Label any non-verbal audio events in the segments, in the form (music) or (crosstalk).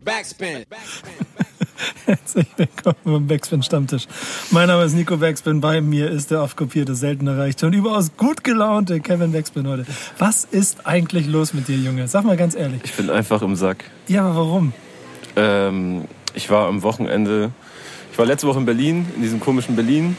Backspin. Herzlich willkommen beim Backspin Stammtisch. Mein Name ist Nico Backspin. Bei mir ist der oft kopierte, selten erreichte und überaus gut gelaunte Kevin Backspin heute. Was ist eigentlich los mit dir, Junge? Sag mal ganz ehrlich. Ich bin einfach im Sack. Ja, aber warum? Ähm, ich war am Wochenende, ich war letzte Woche in Berlin, in diesem komischen Berlin,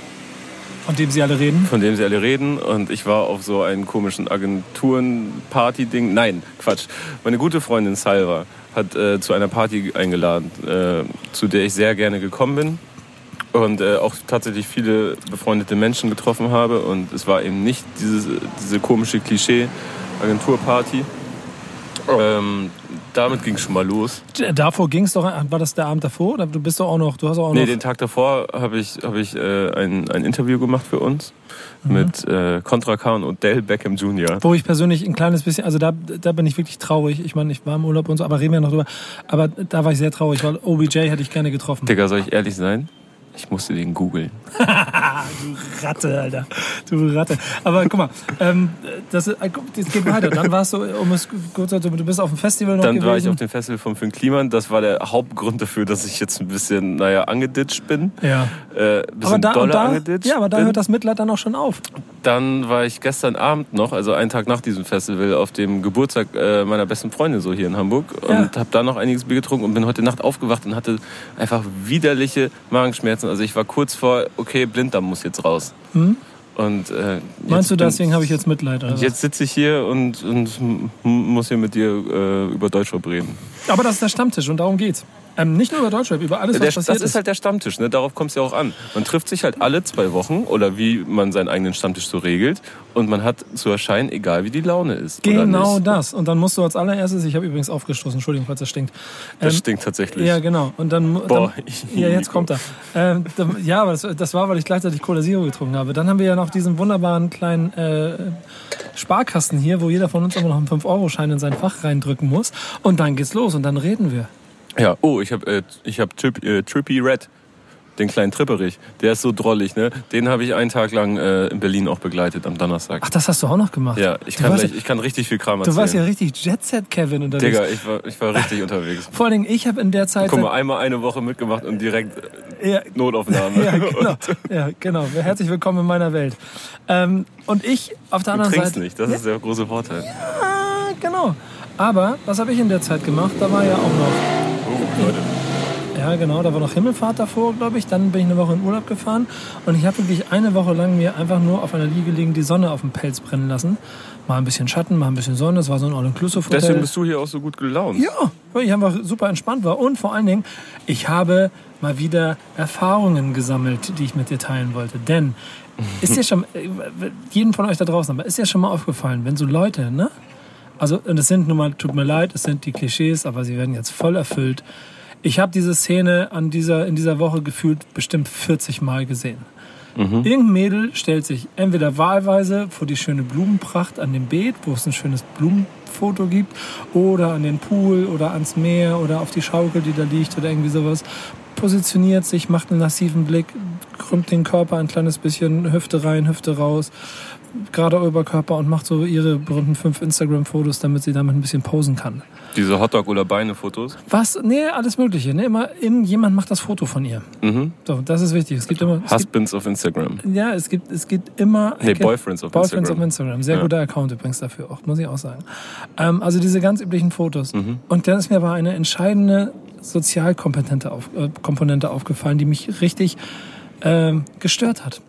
Von dem Sie alle reden? von dem sie alle reden. Und ich war auf so einen komischen Agenturen-Party-Ding. Nein, Quatsch. Meine gute Freundin Salva hat äh, zu einer Party eingeladen, äh, zu der ich sehr gerne gekommen bin. Und äh, auch tatsächlich viele befreundete Menschen getroffen habe. Und es war eben nicht dieses, diese komische Klischee-Agenturparty. Ähm, damit ging es schon mal los. Davor ging es doch, war das der Abend davor? Du bist doch auch noch, du hast auch Nee, noch... den Tag davor habe ich, hab ich äh, ein, ein Interview gemacht für uns mit äh, Contra K und Odell Beckham Jr. Wo ich persönlich ein kleines bisschen, also da, da bin ich wirklich traurig. Ich meine, ich war im Urlaub und so, aber reden wir noch drüber. Aber da war ich sehr traurig, weil OBJ hätte ich gerne getroffen. Digga, soll ich ehrlich sein? Ich musste den googeln. (laughs) Du Ratte, Alter. Du Ratte. Aber guck mal, ähm, das, äh, das geht weiter. Dann warst du, um es kurz zu du bist auf dem Festival noch Dann gewesen. war ich auf dem Festival von Finn Kliman. Das war der Hauptgrund dafür, dass ich jetzt ein bisschen, naja, angeditscht bin. ja. Äh, ein Aber bisschen da, doller da, angeditscht ja, aber da bin. hört das Mitleid dann auch schon auf. Dann war ich gestern Abend noch, also einen Tag nach diesem Festival, auf dem Geburtstag äh, meiner besten Freundin so hier in Hamburg Ja. und habe da noch einiges Bier getrunken und bin heute Nacht aufgewacht und hatte einfach widerliche Magenschmerzen. Also ich war kurz vor, okay, Blinddarm muss jetzt raus. Und äh, Hm? Meinst du, deswegen habe ich jetzt Mitleid? Was? Jetzt sitze ich hier und, und muss hier mit dir äh, über Deutschrap reden. Aber das ist der Stammtisch und darum geht's. Ähm, nicht nur über Deutschrap, über alles, was Der, passiert das ist halt der Stammtisch, ne? darauf kommt es ja auch an. Man trifft sich halt alle zwei Wochen oder wie man seinen eigenen Stammtisch so regelt und man hat zu erscheinen, egal wie die Laune ist. Genau das. Und dann musst du als allererstes, ich habe übrigens aufgestoßen, Entschuldigung, falls das stinkt. Das Ähm, stinkt tatsächlich. Ja, genau. Und dann, Boah, dann ja, jetzt kommt er. Ähm, dann, ja, aber das, das war, weil ich gleichzeitig Cola Zero getrunken habe. Dann haben wir ja noch diesen wunderbaren kleinen äh, Sparkasten hier, wo jeder von uns immer noch einen 5-Euro-Schein in sein Fach reindrücken muss. Und dann geht's los und dann reden wir. Ja, oh, ich habe äh, ich hab Trip, äh, Trippy Red, den kleinen Tripperich. Der ist so drollig, ne? Den habe ich einen Tag lang äh, in Berlin auch begleitet am Donnerstag. Ach, das hast du auch noch gemacht? ja, ich du kann, gleich, ich kann richtig viel Kram Du erzählen. warst ja richtig Jet-Set-Kevin unterwegs. Digga, ich war, ich war richtig (laughs) unterwegs. Vor allen Dingen, ich habe in der Zeit... Guck mal, einmal eine Woche mitgemacht und direkt äh, ja, Notaufnahme. (laughs) ja, genau. (laughs) ja, genau. Herzlich willkommen in meiner Welt. Ähm, und ich auf der Du anderen trinkst Seite... nicht, das ist der große Vorteil. Ah, genau. Aber, was habe ich in der Zeit gemacht? Da war ja auch noch... Leute. Ja, genau, da war noch Himmelfahrt davor, glaube ich. Dann bin ich eine Woche in Urlaub gefahren und ich habe wirklich eine Woche lang mir einfach nur auf einer Liege gelegen, die Sonne auf dem Pelz brennen lassen. Mal ein bisschen Schatten, mal ein bisschen Sonne. Das war so ein All-Inclusive-Hotel. Deswegen bist du hier auch so gut gelaunt. Ja, weil ich einfach super entspannt war. Und vor allen Dingen, ich habe mal wieder Erfahrungen gesammelt, die ich mit dir teilen wollte. Denn ist dir (laughs) schon, jedem von euch da draußen, aber ist dir schon mal aufgefallen, wenn so Leute, ne? Also, und es sind nun mal, tut mir leid, es sind die Klischees, aber sie werden jetzt voll erfüllt. Ich habe diese Szene an dieser, in dieser Woche gefühlt bestimmt 40 Mal gesehen. Irgendein Mädel stellt sich entweder wahlweise vor die schöne Blumenpracht an dem Beet, wo es ein schönes Blumenfoto gibt, oder an den Pool oder ans Meer oder auf die Schaukel, die da liegt oder irgendwie sowas. Positioniert sich, macht einen lassiven Blick, krümmt den Körper ein kleines bisschen, Hüfte rein, Hüfte raus, gerade Oberkörper und macht so ihre berühmten fünf Instagram-Fotos, damit sie damit ein bisschen posen kann. Diese Hotdog- oder Beine-Fotos. Was? Nee, alles Mögliche. Ne? Immer, in, jemand macht das Foto von ihr. Mhm. So, das ist wichtig. Es gibt immer. Es gibt, Husbands auf Instagram. ja, es gibt, es gibt immer. Nee, Boyfriends auf Boyfriends Instagram. auf Instagram. Sehr Ja. guter Account übrigens dafür auch, muss ich auch sagen. Ähm, also diese ganz üblichen Fotos. Mhm. Und dann ist mir aber eine entscheidende sozialkompetente auf, äh, Komponente aufgefallen, die mich richtig ähm, gestört hat.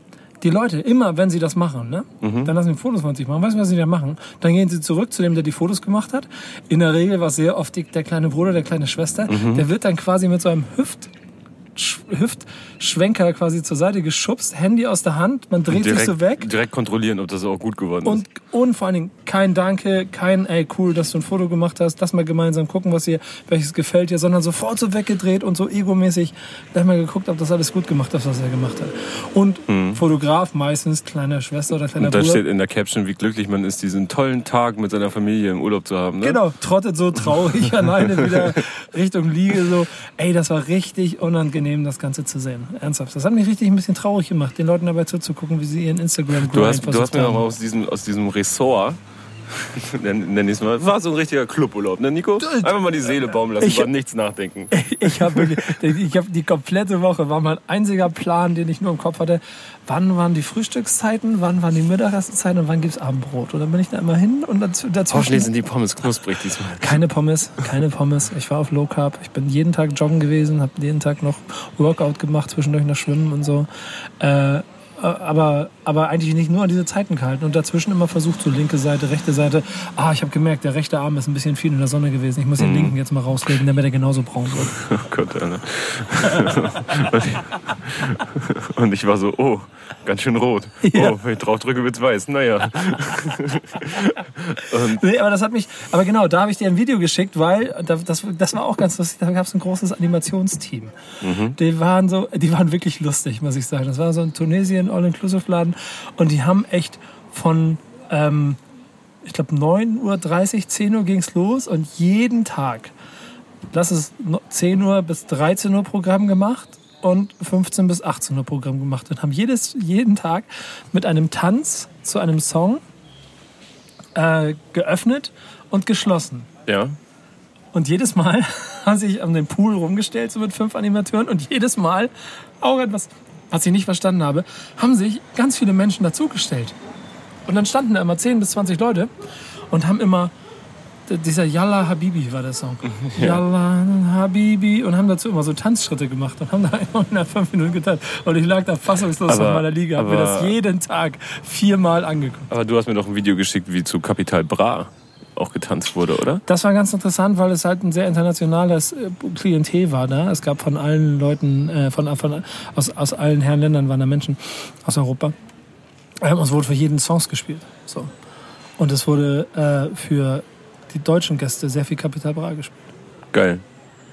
Die Leute, immer wenn sie das machen, ne, Mhm. dann lassen sie Fotos von sich machen. Weißt du, was sie da machen? Dann gehen sie zurück zu dem, der die Fotos gemacht hat. In der Regel war es sehr oft die, der kleine Bruder, der kleine Schwester. Mhm. Der wird dann quasi mit so einem Hüft Sch- Hüftschwenker quasi zur Seite geschubst, Handy aus der Hand, man dreht sich so weg. direkt kontrollieren, ob das auch gut geworden Und, ist. und vor allen Dingen kein Danke, kein ey cool, dass du ein Foto gemacht hast, lass mal gemeinsam gucken, was dir, welches gefällt dir, sondern sofort so weggedreht und so egomäßig gleich mal geguckt, ob das alles gut gemacht ist, was er gemacht hat. Und Fotograf meistens, kleine Schwester oder kleiner Hm. Und da Bruder. steht in der Caption, wie glücklich man ist, diesen tollen Tag mit seiner Familie im Urlaub zu haben. Ne? Genau, trottet so traurig (laughs) alleine wieder Richtung Liege so. Ey, das war richtig unangenehm, das Ganze zu sehen. Ernsthaft. Das hat mich richtig ein bisschen traurig gemacht, den Leuten dabei zuzugucken, wie sie ihren instagram Du hast, du hast mir noch aus diesem, aus diesem Ressort (laughs) Nenn nächste Mal. War so ein richtiger Cluburlaub, ne Nico? Einfach mal die Seele baumeln lassen, Ich- über nichts nachdenken. (laughs) Ich habe ich habe die komplette Woche war mein einziger Plan, den ich nur im Kopf hatte. Wann waren die Frühstückszeiten, wann waren die Mittagszeiten und wann gibt's Abendbrot? Und dann bin ich da immer hin und daz- Hoffentlich sind die Pommes knusprig diesmal. keine Pommes, keine Pommes. Ich war auf Low Carb. Ich bin jeden Tag joggen gewesen, habe jeden Tag noch Workout gemacht, zwischendurch noch Schwimmen und so. Äh, aber, aber eigentlich nicht nur an diese Zeiten gehalten und dazwischen immer versucht, so linke Seite, rechte Seite. Ah, ich habe gemerkt, der rechte Arm ist ein bisschen viel in der Sonne gewesen. Ich muss den linken jetzt mal rauslegen, damit er genauso braun wird. (laughs) Oh Gott, Alter. Und ich war so, oh, ganz schön rot. Ja. Oh, wenn ich drauf drücke, wird's weiß. Naja. (laughs) Nee, aber das hat mich, aber genau, da habe ich dir ein Video geschickt, weil da- das, das war auch ganz lustig. Da gab es ein großes Animationsteam. Die waren so, die waren wirklich lustig, muss ich sagen. Das war so ein Tunesien All-Inclusive-Laden und die haben echt von, ähm, ich glaube 9.30 Uhr, 10 Uhr ging's los und jeden Tag, lass es no- 10 Uhr bis 13 Uhr Programm gemacht und 15 bis 18 Uhr Programm gemacht und haben jedes, jeden Tag mit einem Tanz zu einem Song äh, geöffnet und geschlossen. Ja. Und jedes Mal (laughs) haben sie sich an den Pool rumgestellt, so mit fünf Animateuren. Und jedes Mal, auch etwas, was ich nicht verstanden habe, haben sich ganz viele Menschen dazugestellt. Und dann standen da immer 10 bis 20 Leute und haben immer, dieser Yalla Habibi war der Song. (laughs) Yalla Habibi. Und haben dazu immer so Tanzschritte gemacht und haben da (laughs) immer in fünf Minuten getanzt. Und ich lag da fassungslos Aber- auf meiner Liga, hab mir das jeden Tag viermal angeguckt. Aber du hast mir doch ein Video geschickt, wie zu Capital Bra auch getanzt wurde, oder? Das war ganz interessant, weil es halt ein sehr internationales äh, Klientel war da. Es gab von allen Leuten, äh, von, von, aus, aus allen Herren Ländern waren da Menschen aus Europa. Ähm, es wurde für jeden Songs gespielt. So. Und es wurde äh, für die deutschen Gäste sehr viel Capital Bra gespielt. Geil.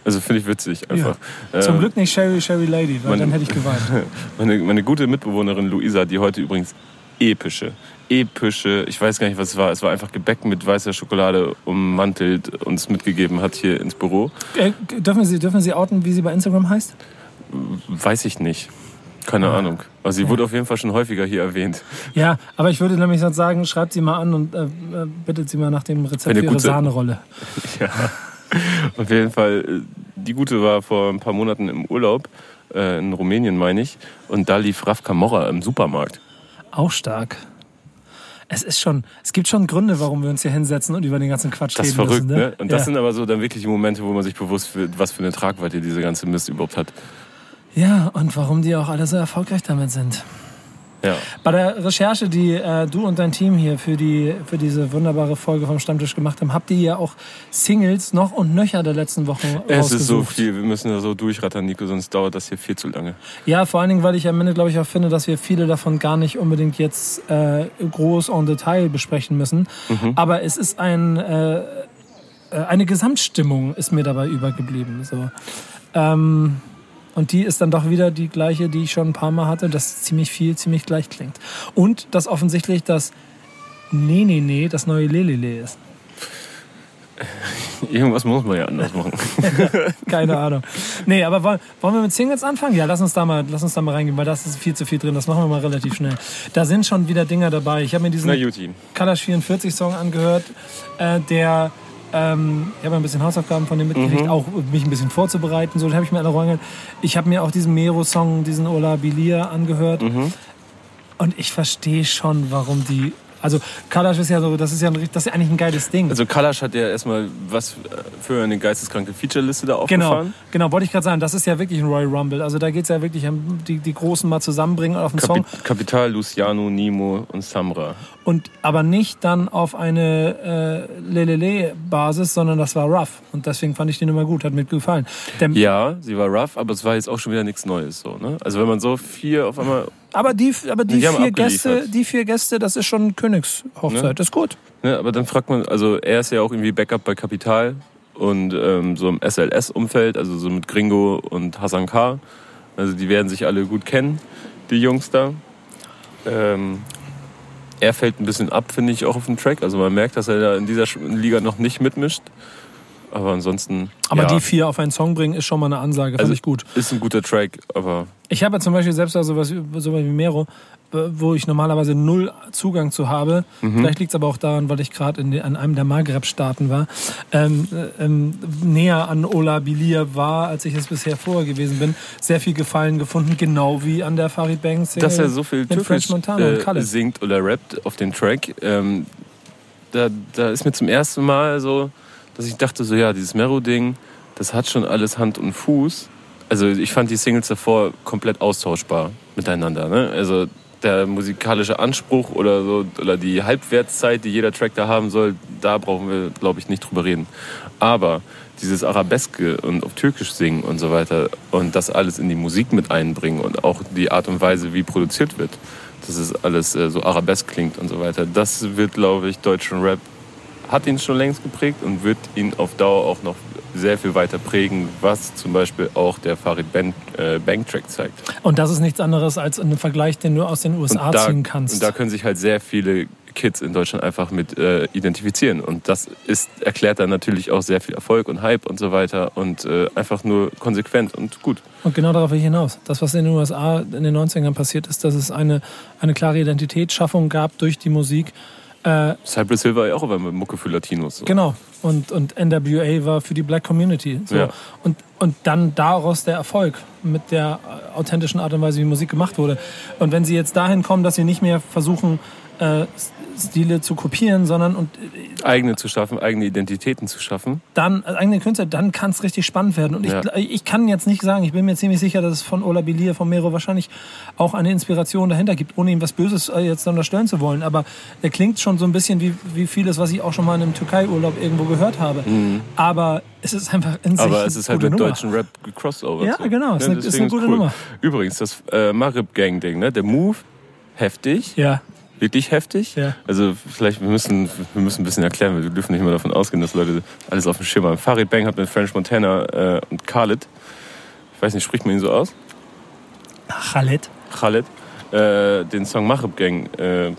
Also finde ich witzig einfach. Zum Ähm, Glück nicht Sherry Sherry Lady, weil man- dann hätte ich geweint. (laughs) Meine, meine gute Mitbewohnerin Luisa, die heute übrigens epische, epische, ich weiß gar nicht, was es war. Es war einfach Gebäck mit weißer Schokolade ummantelt, uns mitgegeben hat hier ins Büro. Äh, dürfen, Sie, dürfen Sie outen, wie sie bei Instagram heißt? Weiß ich nicht. Keine Ah. Ahnung. Also sie wurde auf jeden Fall schon häufiger hier erwähnt. Ja, aber ich würde nämlich sonst sagen, schreibt sie mal an und äh, äh, bittet sie mal nach dem Rezept für ihr ihre Sahnerolle. (laughs) Ja. Auf jeden Fall, äh, die Gute war vor ein paar Monaten im Urlaub, äh, in Rumänien meine ich, und da lief Raf Camorra im Supermarkt. Auch stark. Es ist schon, es gibt schon Gründe, warum wir uns hier hinsetzen und über den ganzen Quatsch Das ist reden verrückt, müssen. ne? Und das ja. sind aber so dann wirklich die Momente, wo man sich bewusst wird, was für eine Tragweite diese ganze Mist überhaupt hat. ja, und warum die auch alle so erfolgreich damit sind. Ja. Bei der Recherche, die äh, du und dein Team hier für, die, für diese wunderbare Folge vom Stammtisch gemacht haben, habt ihr ja auch Singles noch und nöcher der letzten Wochen Es ist so viel, wir müssen da so durchrattern, Nico, sonst dauert das hier viel zu lange. Ja, vor allen Dingen, weil ich am Ende, glaube ich, auch finde, dass wir viele davon gar nicht unbedingt jetzt äh, groß en Detail besprechen müssen. Mhm. Aber es ist ein, äh, äh, eine Gesamtstimmung ist mir dabei übergeblieben. So. Ähm, und die ist dann doch wieder die gleiche, die ich schon ein paar Mal hatte, dass ziemlich viel, ziemlich gleich klingt. Und dass offensichtlich das Nee, nee, nee, das neue Lelele ist. (laughs) Irgendwas muss man ja anders machen. (laughs) Keine Ahnung. Nee, aber wollen, wollen wir mit Singles anfangen? Ja, lass uns da mal, lass uns da mal reingehen, weil das ist viel zu viel drin. Das machen wir mal relativ schnell. Da sind schon wieder Dinger dabei. Ich habe mir diesen Na. Kalash 44 Song angehört, äh, der ähm, ich habe ein bisschen Hausaufgaben von dem mitgekriegt, auch mich ein bisschen vorzubereiten. So, habe ich mir alle angehört. Ich habe mir auch diesen Mero-Song, diesen Ola Bilia angehört. Und ich verstehe schon, warum die. Also Kalash ist ja so, das ist ja, ein, das ist eigentlich ein geiles Ding. Also Kalash hat ja erstmal was für eine geisteskranke Featureliste da Genau, aufgefahren. genau, wollte ich gerade sagen, das ist ja wirklich ein Royal Rumble. Also da geht es ja wirklich um die, die Großen mal zusammenbringen auf einen Song. Kapi Kapital, Luciano, Nimo und Samra. Und aber nicht dann auf eine äh, Lelele-Basis, sondern das war rough. Und deswegen fand ich den immer gut, hat mir gefallen. Der, Ja, sie war rough, aber es war jetzt auch schon wieder nichts Neues. So, ne? Also wenn man so vier auf einmal... Aber die, aber die Die vier. Gäste, die vier Gäste, das ist schon Königshochzeit. Ne? Das ist gut. Ne, aber dann fragt man, also er ist ja auch irgendwie Backup bei Kapital und ähm, so im SLS-Umfeld, also so mit Gringo und Hassan K. Also die werden sich alle gut kennen, die Jungs da. Ähm, er fällt ein bisschen ab, finde ich, auch auf dem Track. Also man merkt, dass er da in dieser Liga noch nicht mitmischt. Aber ansonsten. Aber ja, die vier auf einen Song bringen, ist schon mal eine Ansage. Fand Also- ich gut. ist ein guter Track, aber Ich habe ja zum Beispiel selbst da sowas, sowas wie Mero, wo ich normalerweise null Zugang zu habe. Mhm. Vielleicht liegt es aber auch daran, weil ich gerade an einem der Maghreb-Staaten war, ähm, äh, ähm, näher an Ola Bilir war, als ich es bisher vorher gewesen bin. Sehr viel Gefallen gefunden, genau wie an der Farid Single dass er so viel Türkisch äh, singt oder rappt auf dem Track, ähm, da, da ist mir zum ersten Mal so, dass ich dachte so, ja, dieses Mero-Ding, das hat schon alles Hand und Fuß. Also ich fand die Singles davor komplett austauschbar miteinander. Ne? Also der musikalische Anspruch oder so oder die Halbwertszeit, die jeder Track da haben soll, da brauchen wir, glaube ich, nicht drüber reden. Aber dieses Arabeske und auf Türkisch singen und so weiter und das alles in die Musik mit einbringen und auch die Art und Weise, wie produziert wird, dass es alles äh, so arabesk klingt und so weiter, das wird, glaube ich, deutschen Rap hat ihn schon längst geprägt und wird ihn auf Dauer auch noch sehr viel weiter prägen, was zum Beispiel auch der Farid Bang, äh, Bang Track zeigt. Und das ist nichts anderes als ein Vergleich, den du aus den USA da, ziehen kannst. und da können sich halt sehr viele Kids in Deutschland einfach mit äh, identifizieren. Und das ist, erklärt dann natürlich auch sehr viel Erfolg und Hype und so weiter und äh, einfach nur konsequent und gut. Und genau darauf will ich hinaus. Das, was in den USA in den 90ern passiert ist, dass es eine, eine klare Identitätsschaffung gab durch die Musik. Äh, Cypress Hill war ja auch auf einmal Mucke für Latinos. So. genau. Und, und NWA war für die Black Community. So. Ja. Und, und dann daraus der Erfolg mit der äh, authentischen Art und Weise, wie Musik gemacht wurde. Und wenn sie jetzt dahin kommen, dass sie nicht mehr versuchen, äh, Stile zu kopieren, sondern und äh, Eigene zu schaffen, eigene Identitäten zu schaffen. dann als eigene Künstler, dann kann es richtig spannend werden. Und Ja. ich, ich kann jetzt nicht sagen, ich bin mir ziemlich sicher, dass es von Ola Bilir, von Mero wahrscheinlich auch eine Inspiration dahinter gibt, ohne ihm was Böses äh, jetzt unterstellen zu wollen. Aber er klingt schon so ein bisschen wie, wie vieles, was ich auch schon mal in einem Türkei-Urlaub irgendwo gehört habe. Aber es ist einfach in sich Mhm. Aber es ist halt mit Nummer. deutschen Rap gecrossovert. Ja, genau, ist eine- ist eine gute Nummer. Übrigens, das äh, Maghreb-Gang-Ding, ne? der Move, heftig. Ja, Wirklich heftig. Ja. Also vielleicht, wir müssen, wir müssen ein bisschen erklären, wir dürfen nicht immer davon ausgehen, dass Leute alles auf dem Schirm haben. Farid Bang hat mit French Montana äh, und Khaled, ich weiß nicht, spricht man ihn so aus? Khaled. Khaled, äh, den Song Maghreb Gang äh,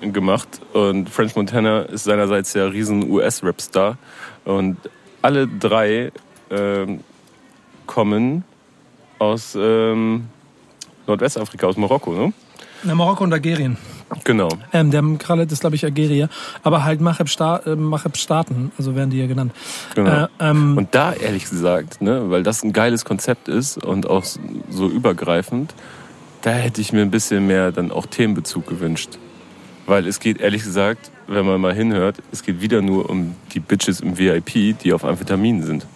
gemacht. Und French Montana ist seinerseits der riesen US-Rap-Star. Und alle drei ähm, kommen aus ähm, Nordwestafrika, aus Marokko, ne? Na, Marokko und Algerien. Genau. Ähm, der Khaled ist, glaube ich, Algerier. Aber halt Maghreb-Sta- äh, Maghreb-Staaten, also werden die ja genannt. genau. Äh, ähm, Und da ehrlich gesagt, ne, weil das ein geiles Konzept ist und auch so übergreifend, da hätte ich mir ein bisschen mehr dann auch Themenbezug gewünscht. Weil es geht ehrlich gesagt, wenn man mal hinhört, es geht wieder nur um die Bitches im VIP, die auf Amphetaminen sind.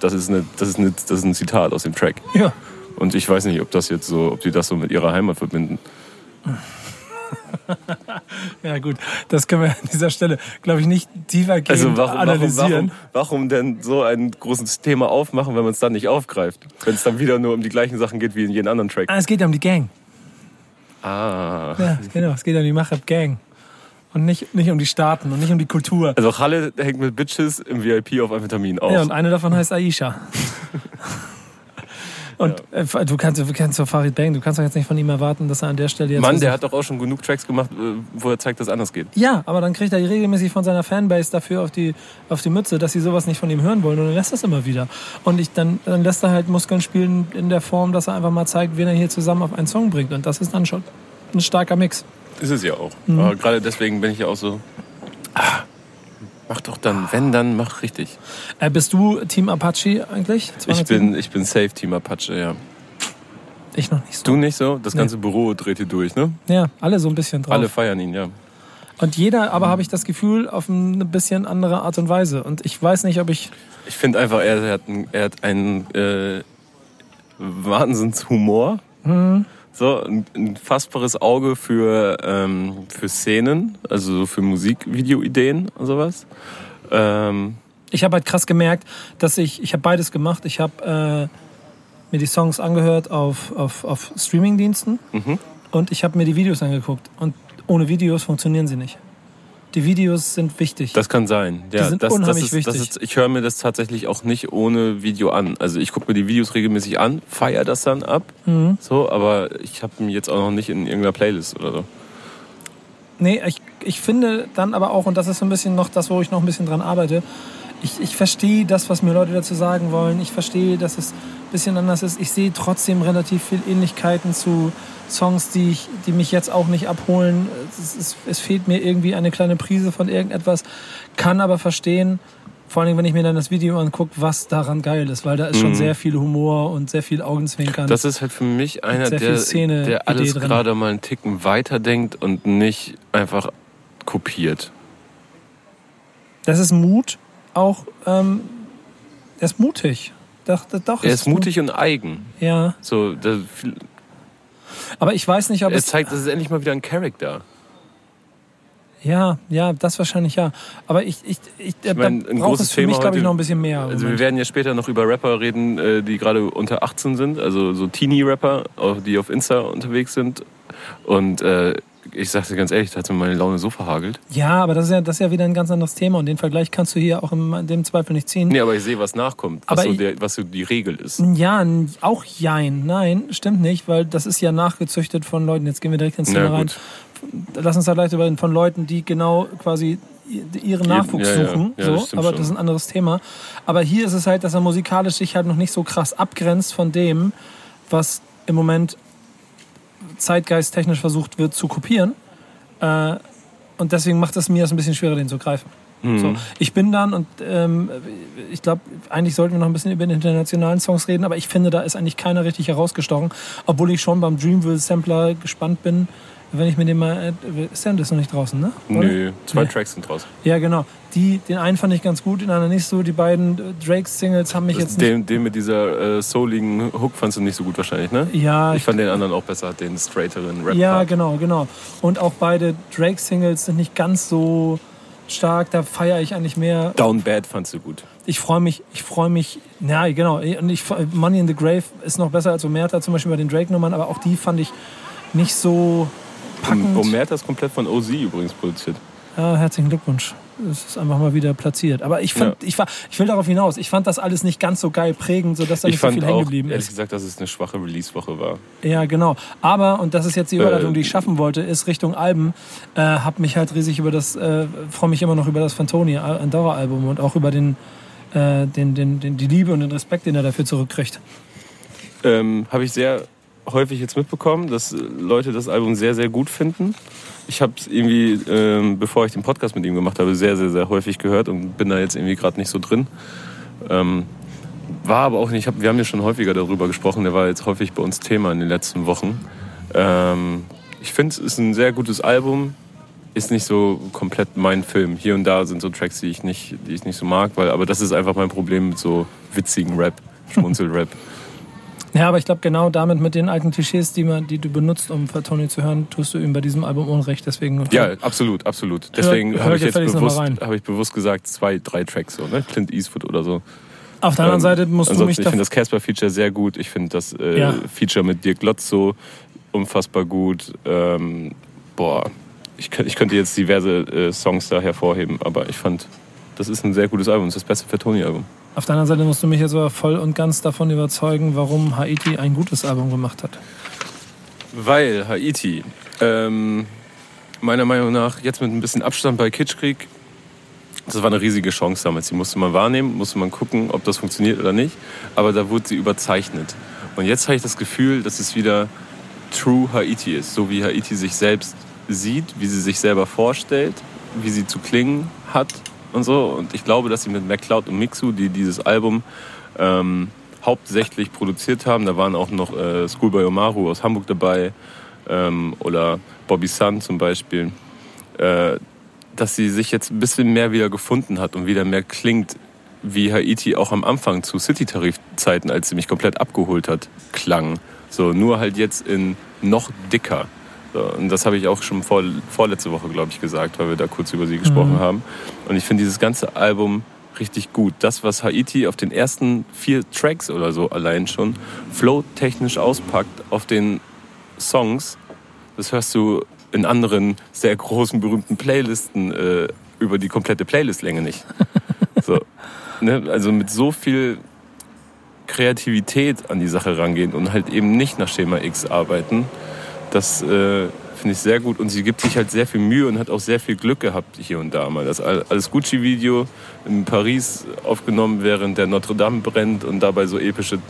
Das ist, eine, das, ist eine, das ist ein Zitat aus dem Track. ja. Und ich weiß nicht, ob das jetzt so, ob die das so mit ihrer Heimat verbinden. (laughs) Ja gut, das können wir an dieser Stelle, glaube ich, nicht tiefergehend Also warum, warum, analysieren. warum, warum denn so ein großes Thema aufmachen, wenn man es dann nicht aufgreift? Wenn es dann wieder nur um die gleichen Sachen geht wie in jedem anderen Track. Ah, es geht ja um die Gang. Ah. Ja, genau, es geht um die Maghreb-Gang. Und nicht, nicht um die Staaten und nicht um die Kultur. Also Halle hängt mit Bitches im VIP auf Amphetamin auf. Ja, und eine davon heißt Aisha. (laughs) Und äh, du kannst, du kennst so Farid Bang, du kannst doch jetzt nicht von ihm erwarten, dass er an der Stelle jetzt. Mann, der hat doch auch schon genug Tracks gemacht, äh, wo er zeigt, dass es anders geht. Ja, aber dann kriegt er regelmäßig von seiner Fanbase dafür auf die, auf die Mütze, dass sie sowas nicht von ihm hören wollen und dann lässt es immer wieder. Und ich, dann, dann lässt er halt Muskeln spielen in der Form, dass er einfach mal zeigt, wen er hier zusammen auf einen Song bringt. Und das ist dann schon ein starker Mix. Ist es ja auch. Mhm. Aber gerade deswegen bin ich ja auch so. Ah, mach doch dann, wenn, dann mach richtig. Äh, bist du Team Apache eigentlich? Ich 207? bin, ich bin safe Team Apache, ja. Ich noch nicht so. Du nicht so? Das Nee. ganze Büro dreht hier durch, ne? Ja, alle so ein bisschen drauf. Alle feiern ihn, ja. Und jeder, aber habe ich das Gefühl, auf eine bisschen andere Art und Weise. Und ich weiß nicht, ob ich. Ich finde einfach, er hat, ein- er hat einen äh, Wahnsinnshumor. Mhm. So, ein, ein fassbares Auge für, ähm, für Szenen, also so für Musikvideoideen und sowas. Ähm, Ich habe halt krass gemerkt, dass ich. Ich habe beides gemacht. Ich habe äh, mir die Songs angehört auf, auf, auf Streamingdiensten Mhm. und ich habe mir die Videos angeguckt. Und ohne Videos funktionieren sie nicht. Die Videos sind wichtig. das kann sein. Ja, sind das, unheimlich das ist, wichtig. ist, ich höre mir das tatsächlich auch nicht ohne Video an. Also ich gucke mir die Videos regelmäßig an, feiere das dann ab. Mhm. So, aber ich habe ihn jetzt auch noch nicht in irgendeiner Playlist oder so. Nee, ich, ich finde dann aber auch, und das ist so ein bisschen noch das, wo ich noch ein bisschen dran arbeite, ich, ich verstehe das, was mir Leute dazu sagen wollen. Ich verstehe, dass es ein bisschen anders ist. Ich sehe trotzdem relativ viel Ähnlichkeiten zu Songs, die, ich, die mich jetzt auch nicht abholen. Es, ist, es fehlt mir irgendwie eine kleine Prise von irgendetwas, kann aber verstehen, vor allem, wenn ich mir dann das Video angucke, was daran geil ist, weil da ist schon Mhm. sehr viel Humor und sehr viel Augenzwinkern. Das ist halt für mich einer, der, der alles gerade mal einen Ticken weiterdenkt und nicht einfach kopiert. Das ist Mut, auch, ähm, er ist mutig. Doch, doch, Er es ist mutig und eigen. Ja, So, da, aber ich weiß nicht, ob er es. zeigt, das ist endlich mal wieder ein Charakter. Ja, ja, das wahrscheinlich ja. Aber ich, ich, ich, Ich mein, da ein braucht großes es für mich, glaube ich, noch ein bisschen mehr. Also wir werden ja später noch über Rapper reden, äh, die gerade unter 18 sind, also so Teenie-Rapper, die auf Insta unterwegs sind. Und äh, ich sag dir ganz ehrlich, da hat mir meine Laune so verhagelt. ja, aber das ist ja, das ist ja wieder ein ganz anderes Thema und den Vergleich kannst du hier auch in dem Zweifel nicht ziehen. Nee, aber ich sehe, was nachkommt, was, Aber so, der, was so die Regel ist. Ja, auch jein. Nein, stimmt nicht, weil das ist ja nachgezüchtet von Leuten. Jetzt gehen wir direkt ins Thema rein. Lass uns da gleich reden. Von Leuten, die genau quasi ihren Nachwuchs ja, ja. suchen. Ja, so, das aber schon. das ist ein anderes Thema. Aber hier ist es halt, dass er musikalisch sich halt noch nicht so krass abgrenzt von dem, was im Moment zeitgeisttechnisch versucht wird zu kopieren. Äh, und deswegen macht es mir es ein bisschen schwerer, den zu greifen. Mhm. So, ich bin dann und ähm, ich glaube, eigentlich sollten wir noch ein bisschen über den internationalen Songs reden, aber ich finde, da ist eigentlich keiner richtig herausgestochen, obwohl ich schon beim Dreamville Sampler gespannt bin, wenn ich mir den mal. Äh, ist das ist noch nicht draußen, ne? Oder? Nö, zwei Nee. Tracks sind draus. Ja, genau. Die, den einen fand ich ganz gut, den anderen nicht so. Die beiden äh, Drake-Singles haben mich jetzt nicht. Den, den mit dieser äh, souligen Hook fandst du nicht so gut wahrscheinlich, ne? Ja, Ich fand den anderen auch besser, den straighteren Rap. Ja, genau, genau. Und auch beide Drake-Singles sind nicht ganz so stark. Da feiere ich eigentlich mehr. Down Bad fandst du gut. Ich freue mich, ich freue mich. Ja, genau. Und ich, Money in the Grave ist noch besser als Omerta, zum Beispiel bei den Drake-Nummern, aber auch die fand ich nicht so packend. Omerta ist komplett von OZ übrigens produziert. Ja, herzlichen Glückwunsch. Es ist einfach mal wieder platziert. Aber ich, fand, ich, war, ich will darauf hinaus. Ich fand das alles nicht ganz so geil prägend, sodass da Ich nicht so fand viel hängen geblieben ehrlich ist. gesagt, dass es eine schwache Release-Woche war. Ja, genau. Aber, und das ist jetzt die Überleitung, Äh, die ich schaffen wollte, ist Richtung Alben. Äh, hab mich halt riesig über das, äh, freue mich immer noch über das Fantoni Andorra-Album und auch über den, äh, den, den, den, die Liebe und den Respekt, den er dafür zurückkriegt. Ähm, Habe ich sehr häufig jetzt mitbekommen, dass äh, Leute das Album sehr, sehr gut finden. Ich habe es irgendwie, ähm, bevor ich den Podcast mit ihm gemacht habe, sehr, sehr, sehr häufig gehört und bin da jetzt irgendwie gerade nicht so drin. Ähm, war aber auch nicht, ich hab, wir haben ja schon häufiger darüber gesprochen, der war jetzt häufig bei uns Thema in den letzten Wochen. Ähm, ich finde, es ist ein sehr gutes Album, ist nicht so komplett mein Film. Hier und da sind so Tracks, die ich nicht, die ich nicht so mag, weil, aber das ist einfach mein Problem mit so witzigen Rap, (laughs) Schmunzel-Rap. Ja, aber ich glaube, genau damit mit den alten Klischees, die, man, die du benutzt, um Fantoni zu hören, tust du ihm bei diesem Album Unrecht. Deswegen Ja, absolut, absolut. Deswegen habe ich jetzt bewusst, habe ich bewusst gesagt, zwei, drei Tracks so, ne? Clint Eastwood oder so. Auf der anderen Ähm, Seite musst du mich ich finde das Casper-Feature sehr gut. Ich finde das äh, Ja. Feature mit Dirk Lotzo unfassbar gut. Ähm, boah, ich, ich könnte jetzt diverse äh, Songs da hervorheben, aber ich fand, das ist ein sehr gutes Album. Das ist das beste für Tony-Album. Auf der anderen Seite musst du mich jetzt aber voll und ganz davon überzeugen, warum Haiti ein gutes Album gemacht hat. Weil Haiti, ähm, meiner Meinung nach, jetzt mit ein bisschen Abstand bei Kitschkrieg, das war eine riesige Chance damals. Die musste man wahrnehmen, musste man gucken, ob das funktioniert oder nicht. Aber da wurde sie überzeichnet. Und jetzt habe ich das Gefühl, dass es wieder True Haiti ist. So wie Haiti sich selbst sieht, wie sie sich selber vorstellt, wie sie zu klingen hat und so. Und ich glaube, dass sie mit MacLeod und Mixu, die dieses Album ähm, hauptsächlich produziert haben, da waren auch noch äh, Schoolboy Omaru aus Hamburg dabei ähm, oder Bobby Sun zum Beispiel, äh, dass sie sich jetzt ein bisschen mehr wieder gefunden hat und wieder mehr klingt, wie Haiti auch am Anfang zu City-Tarifzeiten, als sie mich komplett abgeholt hat, klang. So, nur halt jetzt in noch dicker. Und das habe ich auch schon vor, vorletzte Woche, glaube ich, gesagt, weil wir da kurz über sie gesprochen Mhm. haben. Und ich finde dieses ganze Album richtig gut. Das, was Haiti auf den ersten vier Tracks oder so allein schon flow-technisch auspackt auf den Songs, das hörst du in anderen sehr großen, berühmten Playlisten äh, über die komplette Playlistlänge nicht. (laughs) So, ne? Also mit so viel Kreativität an die Sache rangehen und halt eben nicht nach Schema X arbeiten, das äh, Finde ich sehr gut. Und sie gibt sich halt sehr viel Mühe und hat auch sehr viel Glück gehabt hier und da mal. Das alles Gucci-Video in Paris aufgenommen, während der Notre Dame brennt und dabei so epische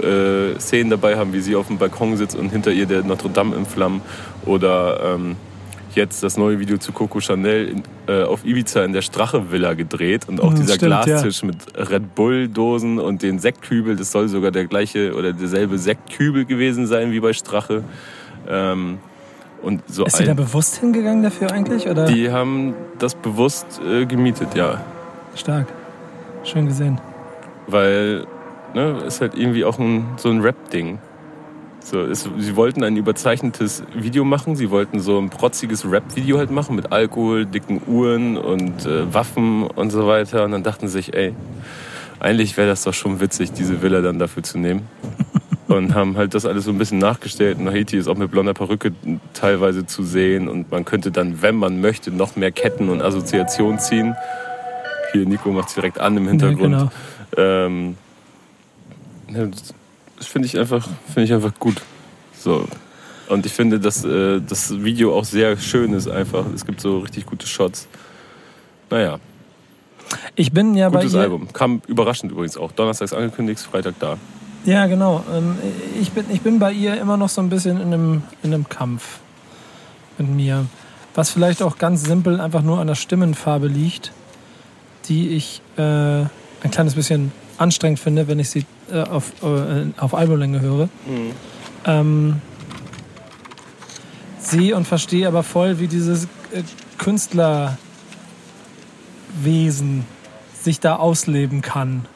äh, Szenen dabei haben, wie sie auf dem Balkon sitzt und hinter ihr der Notre Dame in Flammen. Oder ähm, jetzt das neue Video zu Coco Chanel in, äh, auf Ibiza in der Strache-Villa gedreht und auch mhm, dieser stimmt, Glastisch ja. mit Red Bull-Dosen und den Sektkübel, das soll sogar der gleiche oder derselbe Sektkübel gewesen sein wie bei Strache. Ähm, und so Ist sie da bewusst hingegangen dafür eigentlich? Oder? Die haben das bewusst äh, gemietet, ja. Stark. Schön gesehen. Weil, ne, ist halt irgendwie auch ein, so ein Rap-Ding. So, es, sie wollten ein überzeichnetes Video machen. Sie wollten so ein protziges Rap-Video halt machen mit Alkohol, dicken Uhren und äh, Waffen und so weiter. Und dann dachten sie sich, ey, eigentlich wäre das doch schon witzig, diese Villa dann dafür zu nehmen. (laughs) und haben halt das alles so ein bisschen nachgestellt. Und Haiti ist auch mit blonder Perücke teilweise zu sehen. Und man könnte dann, wenn man möchte, noch mehr Ketten und Assoziationen ziehen. Hier, Nico macht es direkt an im Hintergrund. Ja, genau. ähm, das finde ich, einfach, find ich einfach gut. So. Und ich finde, dass äh, das Video auch sehr schön ist einfach. Es gibt so richtig gute Shots. Naja. Ich bin ja Gutes bei ihr Album. Kam überraschend übrigens auch. Donnerstags angekündigt, Freitag da. Ja, genau. Ähm, ich bin, ich bin bei ihr immer noch so ein bisschen in einem, in einem Kampf mit mir. Was vielleicht auch ganz simpel einfach nur an der Stimmenfarbe liegt, die ich äh, ein kleines bisschen anstrengend finde, wenn ich sie äh, auf, äh, auf Albumlänge höre. Mhm. Ähm, sehe und verstehe aber voll, wie dieses äh, Künstlerwesen sich da ausleben kann.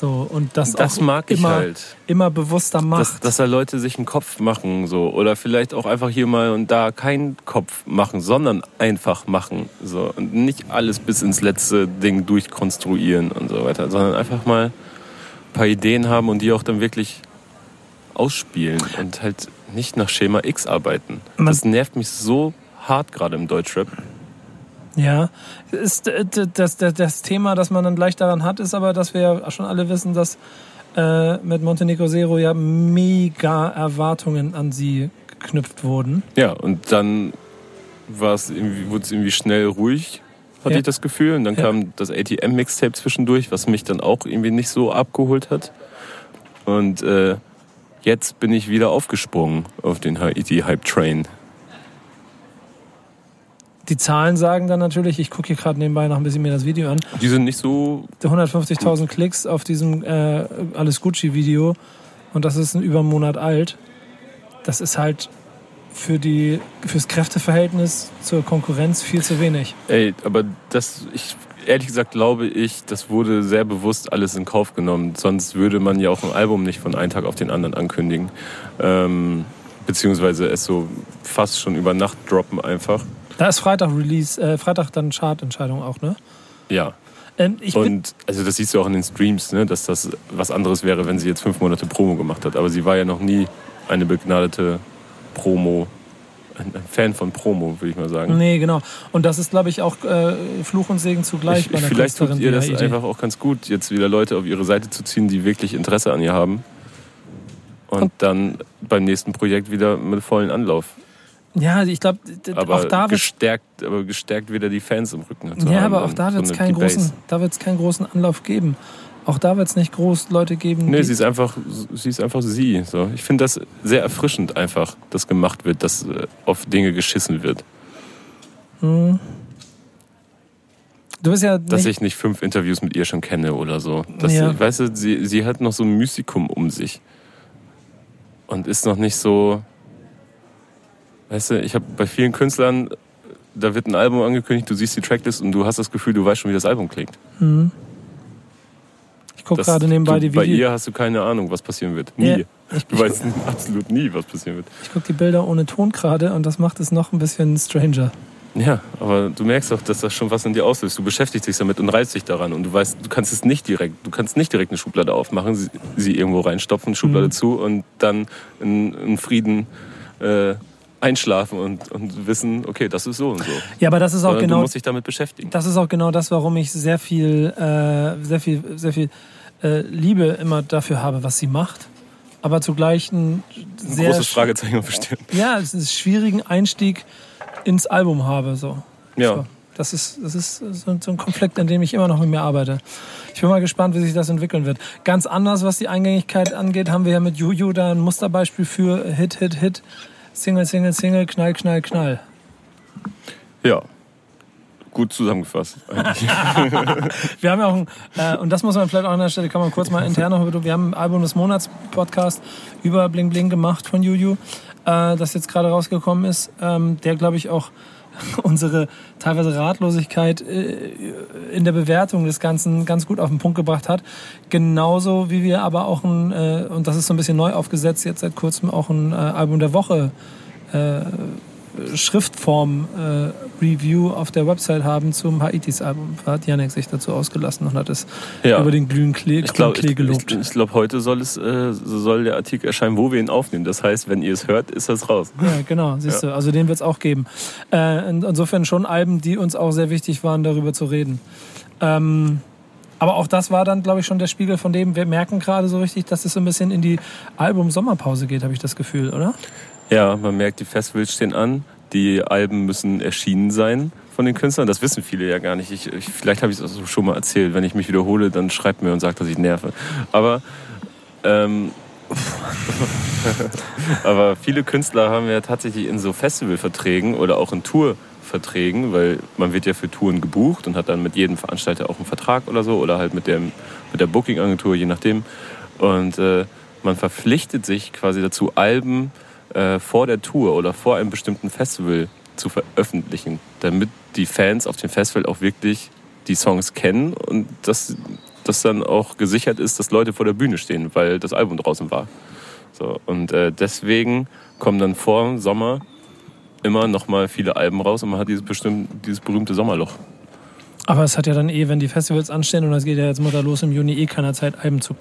So, und das, das auch mag ich immer, halt. immer bewusster macht. Dass, dass da Leute sich einen Kopf machen so oder vielleicht auch einfach hier mal und da keinen Kopf machen, sondern einfach machen so und nicht alles bis ins letzte Ding durchkonstruieren und so weiter, sondern einfach mal ein paar Ideen haben und die auch dann wirklich ausspielen und halt nicht nach Schema X arbeiten. das nervt mich so hart gerade im Deutschrap. Ja, ist äh, das, das, das Thema, das man dann gleich daran hat, ist aber, dass wir ja schon alle wissen, dass äh, mit Montenegro Zero ja mega Erwartungen an sie geknüpft wurden. Ja, und dann war es irgendwie, wurde es irgendwie schnell ruhig, hatte ja. ich das Gefühl. Und dann ja. kam das ATM-Mixtape zwischendurch, was mich dann auch irgendwie nicht so abgeholt hat. Und äh, jetzt bin ich wieder aufgesprungen auf den Haiti-Hype-Train die Zahlen sagen dann natürlich, ich gucke hier gerade nebenbei noch ein bisschen mir das Video an. Die sind nicht so. 150.000 Klicks auf diesem äh, Alles Gucci-Video und das ist ein über einen Monat alt. Das ist halt für die fürs Kräfteverhältnis zur Konkurrenz viel zu wenig. Ey, aber das ich ehrlich gesagt glaube ich, das wurde sehr bewusst alles in Kauf genommen. Sonst würde man ja auch ein Album nicht von einem Tag auf den anderen ankündigen. Ähm, beziehungsweise es so fast schon über Nacht droppen einfach. Da ist Freitag Release, äh, Freitag dann Chartentscheidung auch, ne? Ja. Ähm, und also das siehst du auch in den Streams, ne, dass das was anderes wäre, wenn sie jetzt fünf Monate Promo gemacht hat. Aber sie war ja noch nie eine begnadete Promo, ein Fan von Promo, würde ich mal sagen. Nee, genau. Und das ist, glaube ich, auch äh, Fluch und Segen zugleich ich, bei einer Vielleicht tut ihr das Idee. einfach auch ganz gut, jetzt wieder Leute auf ihre Seite zu ziehen, die wirklich Interesse an ihr haben. Und, und dann beim nächsten Projekt wieder mit vollen Anlauf. Ja, ich glaube, auch da wird gestärkt, aber gestärkt wieder die Fans im Rücken. Zu ja, haben, aber auch da wird es keinen großen, da wird's keinen großen Anlauf geben. Auch da wird es nicht groß Leute geben. Nee, sie ist einfach, sie ist einfach sie. So. Ich finde das sehr erfrischend einfach, dass gemacht wird, dass äh, auf Dinge geschissen wird. Hm. Du bist ja dass ich nicht fünf Interviews mit ihr schon kenne oder so. Das, ja. Weißt du, sie, sie hat noch so ein Mystikum um sich. Und ist noch nicht so Weißt du, ich habe bei vielen Künstlern, da wird ein Album angekündigt, du siehst die Tracklist und du hast das Gefühl, du weißt schon, wie das Album klingt. Mhm. Ich gucke gerade nebenbei du, die Videos. Bei ihr hast du keine Ahnung, was passieren wird. Nie. Yeah. Ich, du weißt (laughs) absolut nie, was passieren wird. Ich gucke die Bilder ohne Ton gerade und das macht es noch ein bisschen stranger. Ja, aber du merkst auch, dass das schon was in dir auslöst. Du beschäftigst dich damit und reißt dich daran und du weißt, du kannst es nicht direkt, du kannst nicht direkt eine Schublade aufmachen, sie, sie irgendwo reinstopfen, Schublade mhm. zu und dann in, in Frieden äh, einschlafen und, und wissen, okay, das ist so und so. Ja, aber das ist auch Sondern genau. Du musst dich damit beschäftigen. Das ist auch genau das, warum ich sehr viel, äh, sehr viel, sehr viel äh, Liebe immer dafür habe, was sie macht. aber zugleich ein Ein sehr großes Fragezeichen auf Stirn. ja, es ist schwierigen Einstieg ins Album habe. So. Ja. So. Das ist, das ist so, so ein Konflikt, an dem ich immer noch mit mir arbeite. Ich bin mal gespannt, wie sich das entwickeln wird. Ganz anders, was die Eingängigkeit angeht, haben wir ja mit Juju da ein Musterbeispiel für Hit, Hit, Hit, Single, Single, Single, Knall, Knall, Knall. Ja. Gut zusammengefasst. eigentlich. (laughs) Wir haben ja auch, ein, äh, und das muss man vielleicht auch an der Stelle, kann man kurz mal intern noch, wir haben ein Album des Monats Podcast über Bling Bling gemacht von Juju, äh, das jetzt gerade rausgekommen ist, ähm, der glaube ich auch (laughs) unsere teilweise Ratlosigkeit äh, in der Bewertung des Ganzen ganz gut auf den Punkt gebracht hat. Genauso wie wir aber auch ein, äh, und das ist so ein bisschen neu aufgesetzt, jetzt seit kurzem auch ein äh, Album der Woche äh, Schriftform äh, Review auf der Website haben zum Haitis Album. Da hat Janek sich dazu ausgelassen und hat es Ja. über den glühen Klee, Ich glaube, Klee ich, gelobt. ich, ich glaub, heute soll, es, äh, soll der Artikel erscheinen, wo wir ihn aufnehmen. Das heißt, wenn ihr es hört, ist das raus. Ja, genau, siehst du. Also den wird es auch geben. Äh, in, insofern schon Alben, die uns auch sehr wichtig waren, darüber zu reden. Ähm, aber auch das war dann, glaube ich, schon der Spiegel von dem, wir merken gerade so richtig, dass es so ein bisschen in die Album-Sommerpause geht, habe ich das Gefühl, oder? Ja, man merkt, die Festivals stehen an. Die Alben müssen erschienen sein von den Künstlern. Das wissen viele ja gar nicht. Ich, ich, vielleicht habe ich es auch schon mal erzählt. Wenn ich mich wiederhole, dann schreibt mir und sagt, dass ich nerve. Aber, ähm, (laughs) aber viele Künstler haben ja tatsächlich in so Festivalverträgen oder auch in Tourverträgen, weil man wird ja für Touren gebucht und hat dann mit jedem Veranstalter auch einen Vertrag oder so oder halt mit, dem, mit der Booking-Agentur, je nachdem. Und äh, man verpflichtet sich quasi dazu, Alben vor der Tour oder vor einem bestimmten Festival zu veröffentlichen, damit die Fans auf dem Festival auch wirklich die Songs kennen und dass, dass dann auch gesichert ist, dass Leute vor der Bühne stehen, weil das Album draußen war. So, und äh, deswegen kommen dann vor Sommer immer noch mal viele Alben raus und man hat dieses, bestimmt, dieses berühmte Sommerloch. Aber es hat ja dann eh, wenn die Festivals anstehen und es geht ja jetzt mal da los im Juni, eh keiner Zeit, Alben zu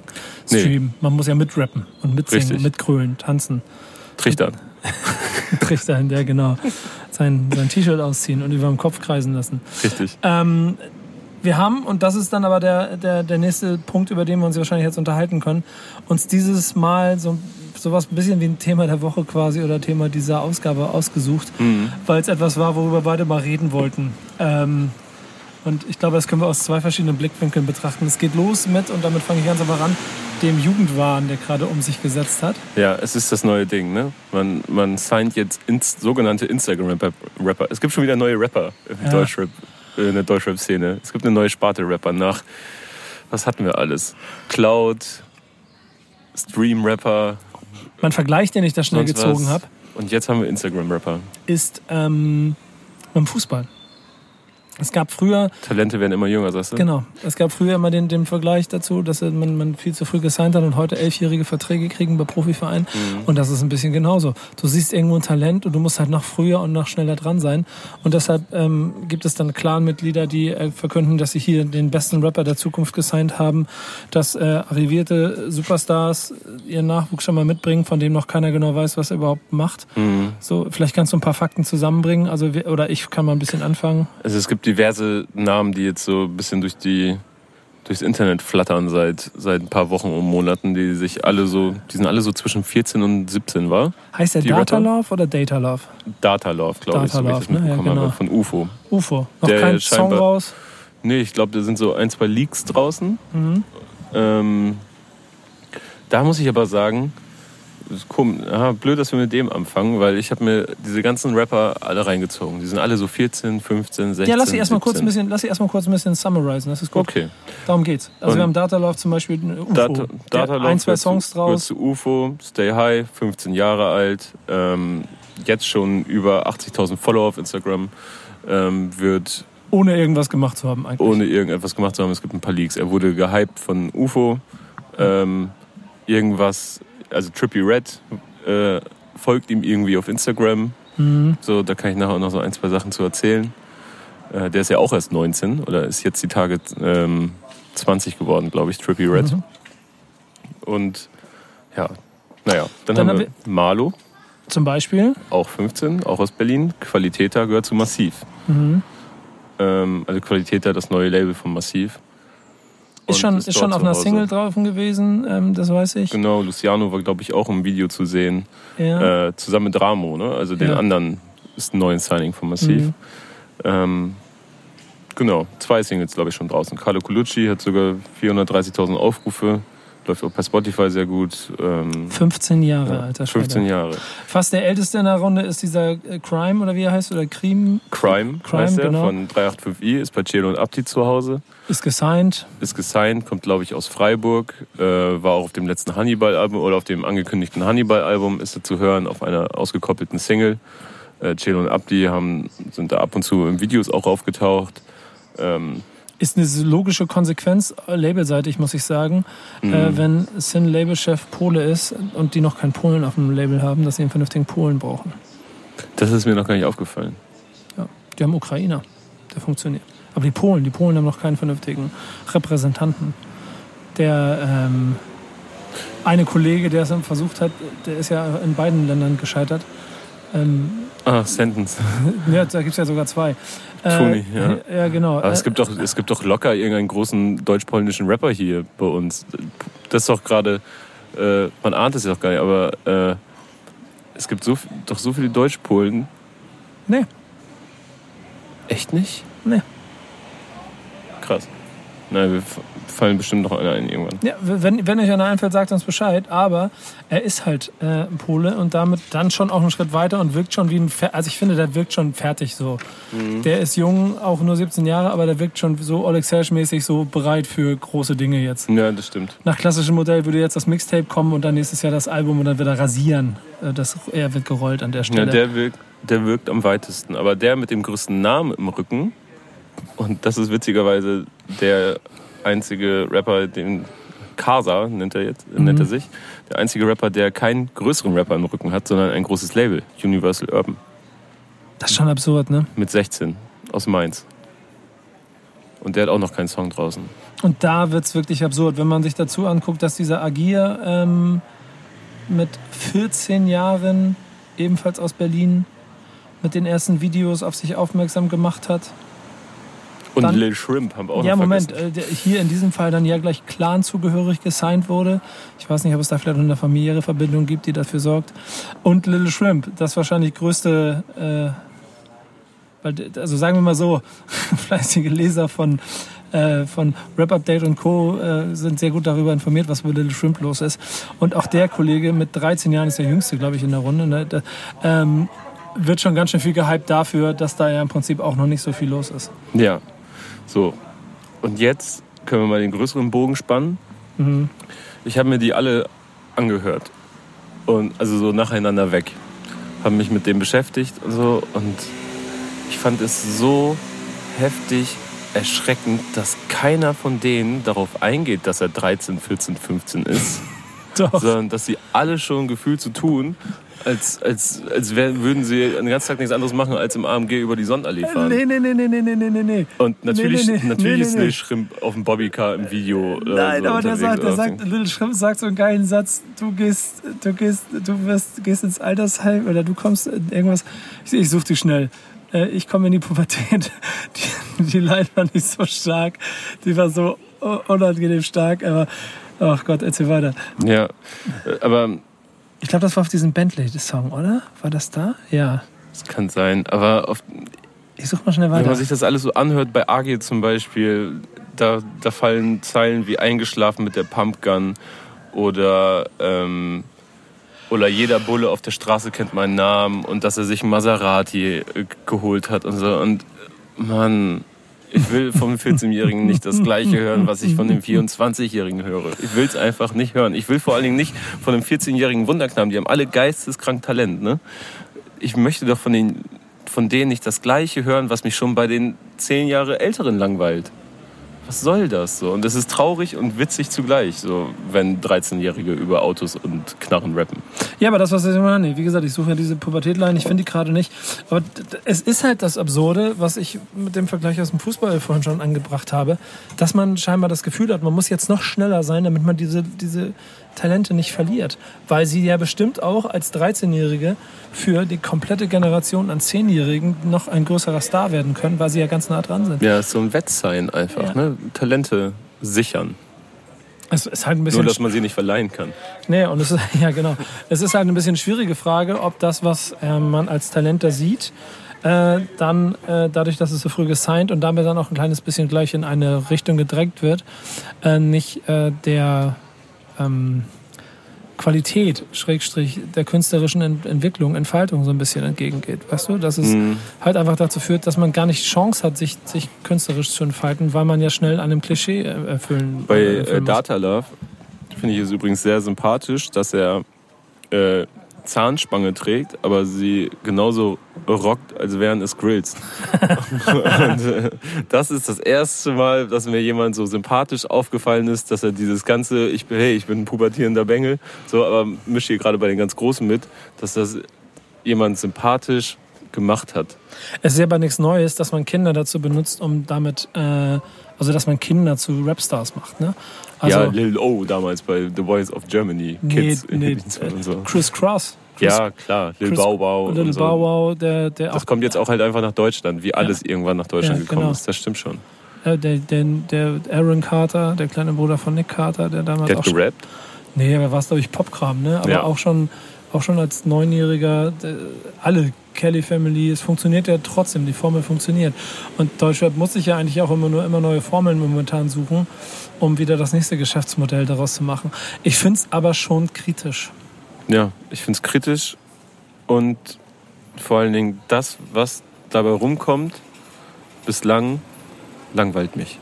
Nee. streamen. Man muss ja mitrappen und mitsingen, Richtig. mitkrölen, tanzen. Trichter. (laughs) Trichter hin, der genau sein, sein T-Shirt ausziehen und über dem Kopf kreisen lassen. Richtig. Ähm, wir haben, und das ist dann aber der, der, der nächste Punkt, über den wir uns wahrscheinlich jetzt unterhalten können, uns dieses Mal so sowas ein bisschen wie ein Thema der Woche quasi oder Thema dieser Ausgabe ausgesucht, Mhm. weil es etwas war, worüber beide mal reden wollten. Ähm, und ich glaube, das können wir aus zwei verschiedenen Blickwinkeln betrachten. Es geht los mit, und damit fange ich ganz aber ran, dem Jugendwahn, der gerade um sich gesetzt hat. Ja, es ist das neue Ding, ne? Man, man signed jetzt ins, sogenannte Instagram-Rapper. Es gibt schon wieder neue Rapper im Ja. Deutschrap, äh, in der Deutschrap-Szene. Es gibt eine neue Sparte Rapper nach, was hatten wir alles? Cloud, Stream-Rapper, Mein Vergleich, den ich da schnell gezogen habe, Und jetzt haben wir Instagram-Rapper. ist ähm, beim Fußball. Es gab früher Talente werden immer jünger, sagst du? Genau. Es gab früher immer den, den Vergleich dazu, dass man, man viel zu früh gesigned hat und heute elfjährige Verträge kriegen bei Profivereinen. Mhm. Und das ist ein bisschen genauso. Du siehst irgendwo ein Talent und du musst halt noch früher und noch schneller dran sein. Und deshalb ähm, gibt es dann Clan-Mitglieder, die äh, verkünden, dass sie hier den besten Rapper der Zukunft gesigned haben, dass äh, arrivierte Superstars ihren Nachwuchs schon mal mitbringen, von dem noch keiner genau weiß, was er überhaupt macht. Mhm. So, vielleicht kannst du ein paar Fakten zusammenbringen. Also, wir- oder ich kann mal ein bisschen anfangen. Also es gibt diverse Namen, die jetzt so ein bisschen durch die durchs Internet flattern seit seit ein paar Wochen und Monaten, die sich alle so, die sind alle so zwischen 14 und 17, war? Heißt der Data Rapper? Love oder Data Love? Data Love, glaube ich, so wie ich Love, ne? Ja, habe, genau. von UFO. UFO. Noch Der kein Song raus. Nee, ich glaube, da sind so ein, zwei Leaks draußen. Mhm. Ähm, da muss ich aber sagen, komisch, aha, blöd, dass wir mit dem anfangen, weil ich habe mir diese ganzen Rapper alle reingezogen. Die sind alle so 14, 15, 16. Ja, lass ich erstmal kurz ein 17. bisschen, lass ich erstmal kurz ein bisschen summarisen. Das ist gut. Okay. Darum geht's. Also Und- wir haben Data Love zum Beispiel äh, UFO. Data, Data Love ein, zwei Songs draus. zu UFO, Stay High, 15 Jahre alt, ähm, jetzt schon über 80.000 Follower auf Instagram, ähm, wird Ohne irgendwas gemacht zu haben eigentlich. ohne irgendetwas gemacht zu haben. Es gibt ein paar Leaks. Er wurde gehypt von UFO. Ähm, irgendwas, also Trippy Red äh, folgt ihm irgendwie auf Instagram. Mhm. So, da kann ich nachher auch noch so ein, zwei Sachen zu erzählen. Äh, der ist ja auch erst 19 oder ist jetzt die Tage ähm, 20 geworden, glaube ich, Trippy Red. Mhm. Und ja, naja, dann, Dann haben haben wir Marlo, Zum Beispiel. auch 15, auch aus Berlin. Qualitäter gehört zu Massiv. Mhm. Ähm, also Qualitäter, das neue Label von Massiv. Ist schon, ist dort schon auf einer Hause. Single drauf gewesen, ähm, das weiß ich. Genau, Luciano war, glaube ich, auch im Video zu sehen. Ja. Äh, zusammen mit Ramo, ne? Also den Ja. anderen ist ein neues Signing von Massiv. Mhm. Ähm, genau, zwei Singles, glaube ich, schon draußen. Carlo Colucci hat sogar 430.000 Aufrufe. Läuft auch bei Spotify sehr gut. Ähm, 15 Jahre, ja, alter Schwede. 15 Jahre. Fast der älteste in der Runde ist dieser äh, Crime oder wie er heißt oder Cream Crime, Crime, heißt er, genau. von 385i, ist bei Cielo und Abdi zu Hause. ist gesigned. Ist gesigned, kommt, glaube ich, aus Freiburg. Äh, war auch auf dem letzten Hannibal-Album oder auf dem angekündigten Hannibal-Album ist er zu hören, auf einer ausgekoppelten Single. Äh, Cielo und Abdi haben, sind da ab und zu in Videos auch aufgetaucht. Ähm, Ist eine logische Konsequenz, äh, labelseitig muss ich sagen, Mhm. äh, wenn Sin Labelchef Pole ist und die noch keinen Polen auf dem Label haben, dass sie einen vernünftigen Polen brauchen. das ist mir noch gar nicht aufgefallen. Die haben Ukrainer, der funktioniert. Aber die Polen, die Polen haben noch keinen vernünftigen Repräsentanten. Der ähm, eine Kollege, der es versucht hat, der ist ja in beiden Ländern gescheitert. Ähm, Ah, Sentence. (laughs) ja, da gibt es ja sogar zwei. Äh, Toni, ja. Ja, genau. Aber es Äh, gibt, doch, es gibt doch locker irgendeinen großen deutsch-polnischen Rapper hier bei uns. Das ist doch gerade, äh, man ahnt es ja doch gar nicht, aber äh, es gibt so, doch so viele Deutsch-Polen. Nee. Echt nicht? Nee. Krass. Na, wir fallen bestimmt noch einer ein irgendwann. Ja, wenn, wenn euch einer einfällt, sagt uns Bescheid. Aber er ist halt äh, Pole und damit dann schon auch einen Schritt weiter und wirkt schon wie ein. Fer also ich finde, der wirkt schon fertig so. Der ist jung, auch nur 17 Jahre, aber der wirkt schon so Oleg Serge-mäßig so bereit für große Dinge jetzt. Ja, das stimmt. Nach klassischem Modell würde jetzt das Mixtape kommen und dann nächstes Jahr das Album und dann wird er rasieren. Äh, Das, er wird gerollt an der Ja, Stelle. der, wirkt, der wirkt am weitesten. Aber der mit dem größten Namen im Rücken, und das ist witzigerweise der einzige Rapper, den Casa nennt er jetzt, Mhm. nennt er sich, der einzige Rapper, der keinen größeren Rapper im Rücken hat, sondern ein großes Label, Universal Urban, das ist schon absurd, ne? mit 16 aus Mainz. Und der hat auch noch keinen Song draußen. Und da wird es wirklich absurd, wenn man sich dazu anguckt, dass dieser Agir ähm, mit 14 Jahren, ebenfalls aus Berlin, mit den ersten Videos auf sich aufmerksam gemacht hat. Und Dann- Lil Shrimp haben wir auch ja, noch Moment, äh, der hier in diesem Fall dann ja gleich Clan-zugehörig gesigned wurde. Ich weiß nicht, ob es da vielleicht eine familiäre Verbindung gibt, die dafür sorgt. Und Little Shrimp, das wahrscheinlich größte, äh, also sagen wir mal so, (laughs) fleißige Leser von, äh, von Rap Update und Co. Äh, sind sehr gut darüber informiert, was mit Little Shrimp los ist. Und auch der Kollege mit 13 Jahren ist der jüngste, glaube ich, in der Runde. Ne? Da, ähm, wird schon ganz schön viel gehypt dafür, dass da ja im Prinzip auch noch nicht so viel los ist. Ja, so. Und jetzt können wir mal den größeren Bogen spannen. Mhm. Ich habe mir die alle angehört. Und also so nacheinander weg. Habe mich mit dem beschäftigt und so. Und ich fand es so heftig erschreckend, dass keiner von denen darauf eingeht, dass er 13, 14, 15 ist. (laughs) Doch. sondern dass sie alle schon gefühlt so tun, als, als, als wär, würden sie den ganzen Tag nichts anderes machen, als im AMG über die Sonnenallee fahren. Nee, nee, nee, nee, nee, nee, nee, nee. Und natürlich, Nee, nee, natürlich ist. Lil Shrimp auf dem Bobbycar im Video. oder Nein, so aber der sagt, der sagt, so. Little Shrimp sagt so einen geilen Satz, du gehst, du gehst, du wirst, gehst ins Altersheim oder du kommst in irgendwas, ich, ich such dich schnell. Äh, Ich komme in die Pubertät. (laughs) Die, die Line war nicht so stark. Die war so unangenehm stark, aber ach Gott, erzähl weiter. Ja, äh, aber Ich glaube, das war auf diesem Bentley-Song, oder? War das da? Ja. es kann sein. Aber auf, Ich such mal schnell wenn weiter. man sich das alles so anhört, bei AG zum Beispiel, da, da fallen Zeilen wie eingeschlafen mit der Pumpgun oder, ähm, oder jeder Bulle auf der Straße kennt meinen Namen und dass er sich einen Maserati äh, geholt hat und so. Und Mann, ich will vom 14-Jährigen nicht das Gleiche hören, was ich von dem 24-Jährigen höre. Ich will es einfach nicht hören. Ich will vor allen Dingen nicht von einem 14-jährigen Wunderknaben, die haben alle geisteskrank Talent, ne? Ich möchte doch von den von denen nicht das Gleiche hören, was mich schon bei den zehn Jahre Älteren langweilt. Was soll das so? Und es ist traurig und witzig zugleich, so wenn 13-Jährige über Autos und Knarren rappen. Ja, aber das, was ich immer, nee, wie gesagt, ich suche ja diese Pubertätline, ich finde die gerade nicht. Aber es ist halt das Absurde, was ich mit dem Vergleich aus dem Fußball vorhin schon angebracht habe, dass man scheinbar das Gefühl hat, man muss jetzt noch schneller sein, damit man diese, diese Talente nicht verliert. Weil sie ja bestimmt auch als 13-Jährige für die komplette Generation an 10-Jährigen noch ein größerer Star werden können, weil sie ja ganz nah dran sind. Ja, ist so ein Wettsein einfach, Ja. ne? Talente sichern. Es ist halt ein bisschen. Nur, dass man sie nicht verleihen kann. Nee, und es ist, (laughs) ja genau. Es ist halt eine bisschen schwierige Frage, ob das, was äh, man als Talent da sieht, äh, dann äh, dadurch, dass es so früh gesigned und damit dann auch ein kleines bisschen gleich in eine Richtung gedrängt wird, äh, nicht äh, der ähm, Qualität, Schrägstrich, der künstlerischen Ent Entwicklung, Entfaltung so ein bisschen entgegengeht. Weißt du, dass es Mhm. halt einfach dazu führt, dass man gar nicht Chance hat, sich, sich künstlerisch zu entfalten, weil man ja schnell an einem Klischee äh, erfüllen Bei äh, äh, erfüllen muss. Data Love finde ich es übrigens sehr sympathisch, dass er äh, Zahnspange trägt, aber sie genauso rockt, als wären es Grills. (laughs) Und, äh, das ist das erste Mal, dass mir jemand so sympathisch aufgefallen ist, dass er dieses ganze, ich bin, hey, ich bin ein pubertierender Bengel, so, aber mische hier gerade bei den ganz Großen mit, dass das jemand sympathisch gemacht hat. Es ist ja aber nichts Neues, dass man Kinder dazu benutzt, um damit, äh, also dass man Kinder zu Rapstars macht, ne? Also, ja, Lil O damals bei The Voice of Germany, nee, Kids nee, und so. Chris Cross. Chris, Ja, klar, Lil Bow Wow. Und so. Bow Wow, der, der Das auch, kommt jetzt auch halt einfach nach Deutschland, wie alles irgendwann nach Deutschland Ja, gekommen genau. ist. Das stimmt schon. äh, der, der, der Aaron Carter, der kleine Bruder von Nick Carter, der damals Der auch hat gerappt. Nee, aber war es, glaube ich, Popkram, ne? Aber Ja. auch schon auch schon als Neunjähriger, äh, alle Kelly Family, es funktioniert ja trotzdem, die Formel funktioniert. Und Deutschrap muss sich ja eigentlich auch immer nur immer neue Formeln momentan suchen, um wieder das nächste Geschäftsmodell daraus zu machen. Ich finde es aber schon kritisch. Ja, ich finde es kritisch und vor allen Dingen das, was dabei rumkommt, bislang langweilt mich.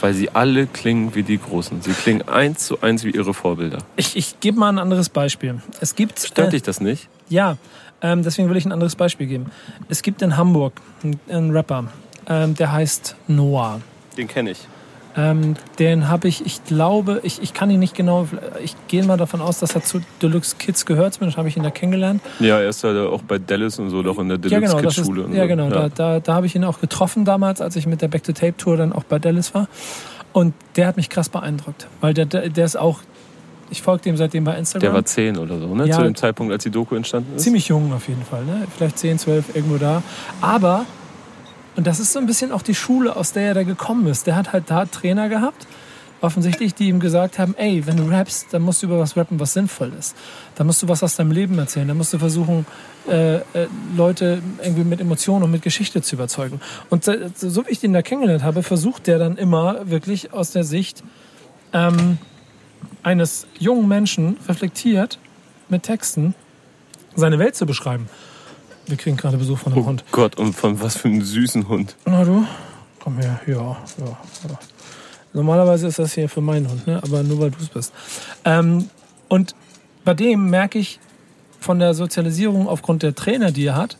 Weil sie alle klingen wie die Großen. Sie klingen eins zu eins wie ihre Vorbilder. Ich, ich gebe mal ein anderes Beispiel. Es gibt Stört äh, dich das nicht? Ja, ähm, deswegen will ich ein anderes Beispiel geben. Es gibt in Hamburg einen, einen Rapper, ähm, der heißt Noah. Den kenne ich. Ähm, den habe ich, ich glaube, ich, ich kann ihn nicht genau, ich gehe mal davon aus, dass er zu Deluxe Kids gehört, zumindest habe ich ihn da kennengelernt. Ja, er ist halt auch bei Dallas und so, doch in der ja, genau, Deluxe Kids ist, Schule. und ja, so. genau, Da, da, da habe ich ihn auch getroffen damals, als ich mit der Back to Tape Tour dann auch bei Dallas war. Und der hat mich krass beeindruckt, weil der, der, der ist auch, ich folge dem seitdem bei Instagram. Der war zehn oder so, ne? Ja. Zu dem Zeitpunkt, als die Doku entstanden ist. Ziemlich jung auf jeden Fall, ne? vielleicht 10, 12, irgendwo da. Aber, und das ist so ein bisschen auch die Schule, aus der er da gekommen ist. Der hat halt da Trainer gehabt, offensichtlich, die ihm gesagt haben, ey, wenn du rappst, dann musst du über was rappen, was sinnvoll ist. Dann musst du was aus deinem Leben erzählen. Dann musst du versuchen, äh, äh, Leute irgendwie mit Emotionen und mit Geschichte zu überzeugen. Und so, so wie ich den da kennengelernt habe, versucht der dann immer wirklich aus der Sicht ähm, eines jungen Menschen reflektiert mit Texten seine Welt zu beschreiben. Wir kriegen gerade Besuch von einem Oh Hund. Gott, und von was für einem süßen Hund. Na du? Komm her. Ja, ja, ja. Normalerweise ist das hier für meinen Hund, ne? aber nur weil du es bist. Ähm, und bei dem merke ich von der Sozialisierung aufgrund der Trainer, die er hat,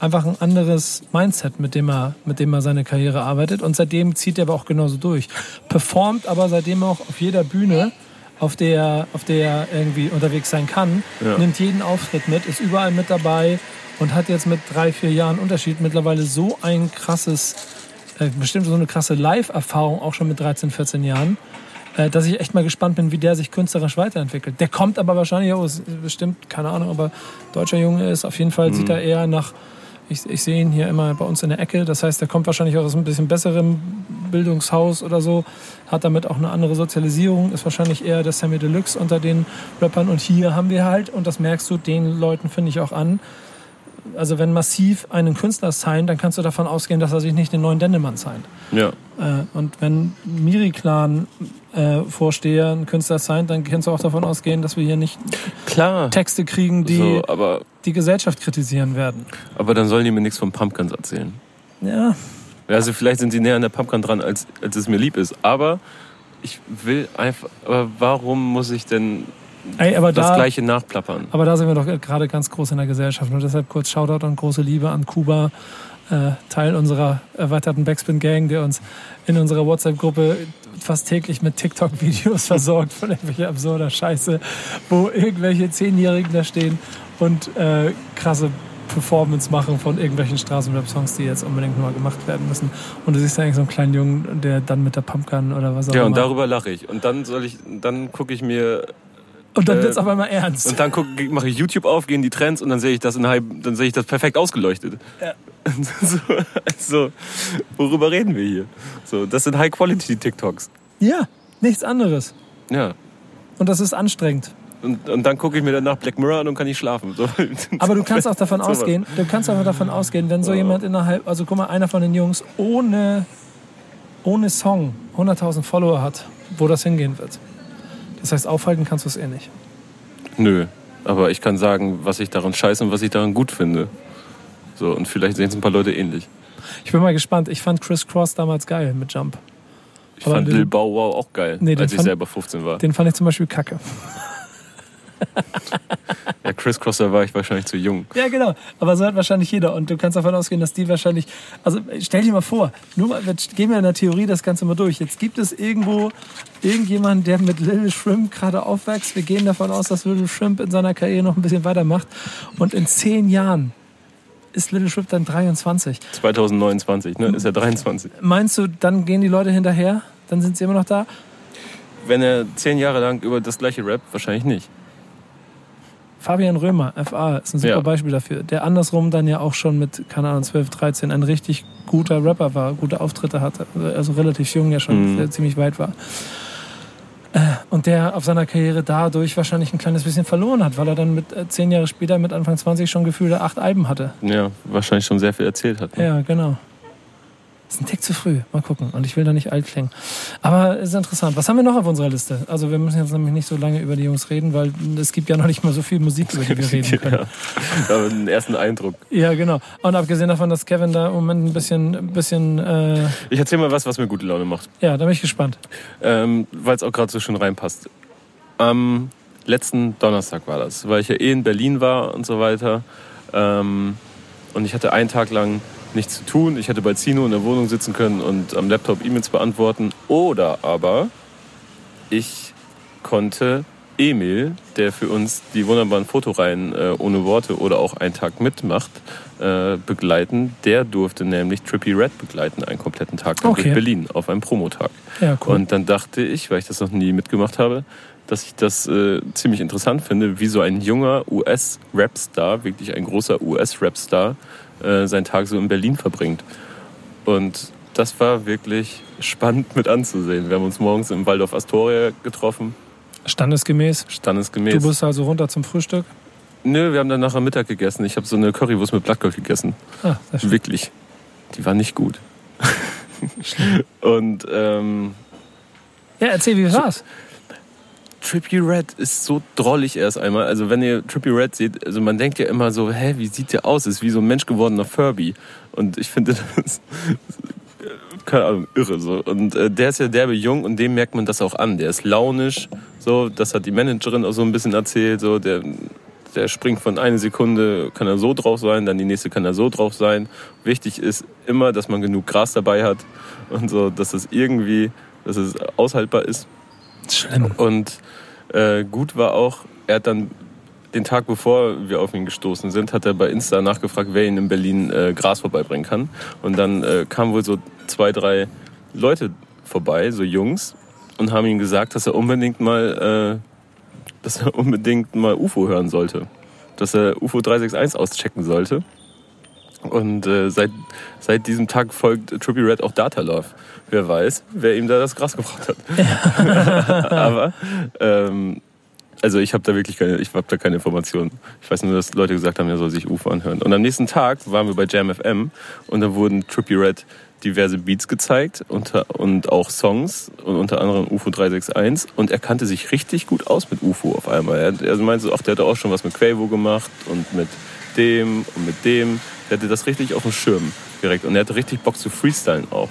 einfach ein anderes Mindset, mit dem er, mit dem er seine Karriere arbeitet. Und seitdem zieht er aber auch genauso durch. Performt aber seitdem auch auf jeder Bühne, auf der, er- auf der er irgendwie unterwegs sein kann, Ja. nimmt jeden Auftritt mit, ist überall mit dabei und hat jetzt mit drei, vier Jahren Unterschied mittlerweile so ein krasses, äh, bestimmt so eine krasse Live-Erfahrung, auch schon mit 13, 14 Jahren, äh, dass ich echt mal gespannt bin, wie der sich künstlerisch weiterentwickelt. Der kommt aber wahrscheinlich ist bestimmt, keine Ahnung, aber deutscher Junge ist, auf jeden Fall sieht er eher nach, ich, ich sehe ihn hier immer bei uns in der Ecke, das heißt, der kommt wahrscheinlich auch aus ein bisschen besserem Bildungshaus oder so, hat damit auch eine andere Sozialisierung, ist wahrscheinlich eher der Sammy Deluxe unter den Rappern und hier haben wir halt, und das merkst du den Leuten, finde ich, auch an, also wenn massiv einen Künstler signed, dann kannst du davon ausgehen, dass er sich nicht den neuen Dendemann signed. Ja. Äh, und wenn Miri-Clan äh, Vorsteher Künstler signed, dann kannst du auch davon ausgehen, dass wir hier nicht Klar. Texte kriegen, die so, aber, die Gesellschaft kritisieren werden. aber dann sollen die mir nichts von Pumpkins erzählen. Ja, Also vielleicht sind sie näher an der Pumpkin dran, als, als es mir lieb ist. Aber ich will einfach. Aber warum muss ich denn ey, das da, Gleiche nachplappern? aber da sind wir doch gerade ganz groß in der Gesellschaft. Und deshalb kurz Shoutout und große Liebe an Kuba, äh, Teil unserer erweiterten Backspin-Gang, der uns in unserer WhatsApp-Gruppe fast täglich mit TikTok-Videos (laughs) versorgt von irgendwelcher absurder Scheiße, wo irgendwelche Zehnjährigen da stehen und äh, krasse Performance machen von irgendwelchen Straßenrap-Songs, die jetzt unbedingt mal gemacht werden müssen. Und du siehst eigentlich so einen kleinen Jungen, der dann mit der Pumpgun oder was auch Ja, immer. und darüber lache ich. Und dann soll ich, dann gucke ich mir und dann äh, wird's auf einmal ernst. und dann guck, mache ich YouTube auf, gehen die Trends und dann sehe ich das in dann sehe ich das perfekt ausgeleuchtet. Ja. (laughs) So, also, worüber reden wir hier? So, das sind High Quality TikToks. ja, nichts anderes. Ja. Und das ist anstrengend. Und, und dann gucke ich mir danach Black Mirror an und kann nicht schlafen. So. Aber du kannst auch davon (laughs) Sowas. ausgehen, du kannst aber davon ausgehen, wenn so jemand innerhalb, also guck mal, einer von den Jungs ohne, ohne Song 100.000 Follower hat, wo das hingehen wird. Das heißt, aufhalten kannst du es eh nicht. Nö. Aber ich kann sagen, was ich daran scheiße und was ich daran gut finde. So, und vielleicht sehen es ein paar Leute ähnlich. Ich bin mal gespannt. Ich fand Chris Cross damals geil mit Jump. Ich Aber fand den- Lil Bow Wow auch geil, Nee, als ich fand- selber 15 war. Den fand ich zum Beispiel kacke. (laughs) Ja, Chris Cross, da war ich wahrscheinlich zu jung. Ja, genau. Aber so hat wahrscheinlich jeder. Und du kannst davon ausgehen, dass die wahrscheinlich. Also stell dir mal vor, nur mal, wir gehen wir in der Theorie das Ganze mal durch. Jetzt gibt es irgendwo irgendjemanden, der mit Little Shrimp gerade aufwächst. Wir gehen davon aus, dass Little Shrimp in seiner Karriere noch ein bisschen weitermacht. Und in zehn Jahren ist Little Shrimp dann 23. 2029, ne? Ist er 23. Meinst du, dann gehen die Leute hinterher? Dann sind sie immer noch da? Wenn er zehn Jahre lang über das gleiche rappt, wahrscheinlich nicht. Fabian Römer, FA, ist ein super Ja. Beispiel dafür. Der andersrum dann ja auch schon mit, keine Ahnung, 12, 13 ein richtig guter Rapper war, gute Auftritte hatte. Also relativ jung ja schon Mhm. ziemlich weit war. Äh, Und der auf seiner Karriere dadurch wahrscheinlich ein kleines bisschen verloren hat, weil er dann mit äh, zehn Jahre später, mit Anfang 20 schon gefühlte acht Alben hatte. Ja, wahrscheinlich schon sehr viel erzählt hat. Ne? Ja, genau. Ist ein Tick zu früh. Mal gucken. Und ich will da nicht alt klingen. Aber es ist interessant. Was haben wir noch auf unserer Liste? Also wir müssen jetzt nämlich nicht so lange über die Jungs reden, weil es gibt ja noch nicht mal so viel Musik, über die wir reden können. ja. Aber einen ersten Eindruck. Ja, genau. Und abgesehen davon, dass Kevin da im Moment ein bisschen, ein bisschen äh, Ich erzähl mal was, was mir gute Laune macht. ja, da bin ich gespannt. ähm, weil es auch gerade so schön reinpasst. Am letzten Donnerstag war das, weil ich ja eh in Berlin war und so weiter. Ähm, und ich hatte einen Tag lang nichts zu tun. Ich hätte bei Zino in der Wohnung sitzen können und am Laptop E-Mails beantworten. Oder aber ich konnte Emil, der für uns die wunderbaren Fotoreihen äh, ohne Worte oder auch einen Tag mitmacht, äh, begleiten. Der durfte nämlich Trippy Red begleiten, einen kompletten Tag lang Okay. durch Berlin auf einem Promotag. Ja, cool. Und dann dachte ich, weil ich das noch nie mitgemacht habe, dass ich das äh, ziemlich interessant finde, wie so ein junger US-Rap-Star, wirklich ein großer US-Rap-Star, äh, seinen Tag so in Berlin verbringt. Und das war wirklich spannend mit anzusehen. Wir haben uns morgens im Waldorf Astoria getroffen, Standesgemäß. standesgemäß. Du bist also runter zum Frühstück. Nö, wir haben dann nachher Mittag gegessen. Ich habe so eine Currywurst mit Blattgold gegessen. Ah. Wirklich. Die war nicht gut. (laughs) Und ähm, Ja, erzähl, wie war's? Trippy Red ist so drollig erst einmal. Also wenn ihr Trippy Red seht, also man denkt ja immer so, hä, wie sieht der aus? Ist wie so ein Mensch gewordener Furby. Und ich finde das, (laughs) keine Ahnung, irre so. Und äh, der ist ja derbe jung und dem merkt man das auch an. Der ist launisch, so, das hat die Managerin auch so ein bisschen erzählt, so, der, der springt von einer Sekunde, kann er so drauf sein, dann die nächste kann er so drauf sein. Wichtig ist immer, dass man genug Gras dabei hat und so, dass es irgendwie, dass es aushaltbar ist. Schlimm. Und äh, gut war auch, er hat dann den Tag bevor wir auf ihn gestoßen sind, hat er bei Insta nachgefragt, wer ihn in Berlin äh, Gras vorbeibringen kann. Und dann äh, kamen wohl so zwei, drei Leute vorbei, so Jungs, und haben ihm gesagt, dass er unbedingt mal, äh, dass er (laughs) unbedingt mal UFO hören sollte. Dass er UFO 361 auschecken sollte. Und äh, seit, seit diesem Tag folgt Trippy Red auch Data Love. Wer weiß, wer ihm da das Gras gebracht hat. (laughs) Aber ähm, also ich habe da wirklich keine, ich habe da keine Informationen. Ich weiß nur, dass Leute gesagt haben, er soll sich UFO anhören. Und am nächsten Tag waren wir bei Jam FM und da wurden Trippy Red diverse Beats gezeigt unter, und auch Songs und unter anderem UFO 361 und er kannte sich richtig gut aus mit UFO auf einmal. Er, er meinte ach, der hatte auch schon was mit Quavo gemacht und mit dem und mit dem. Der hatte das richtig auf dem Schirm direkt und er hatte richtig Bock zu freestylen auch.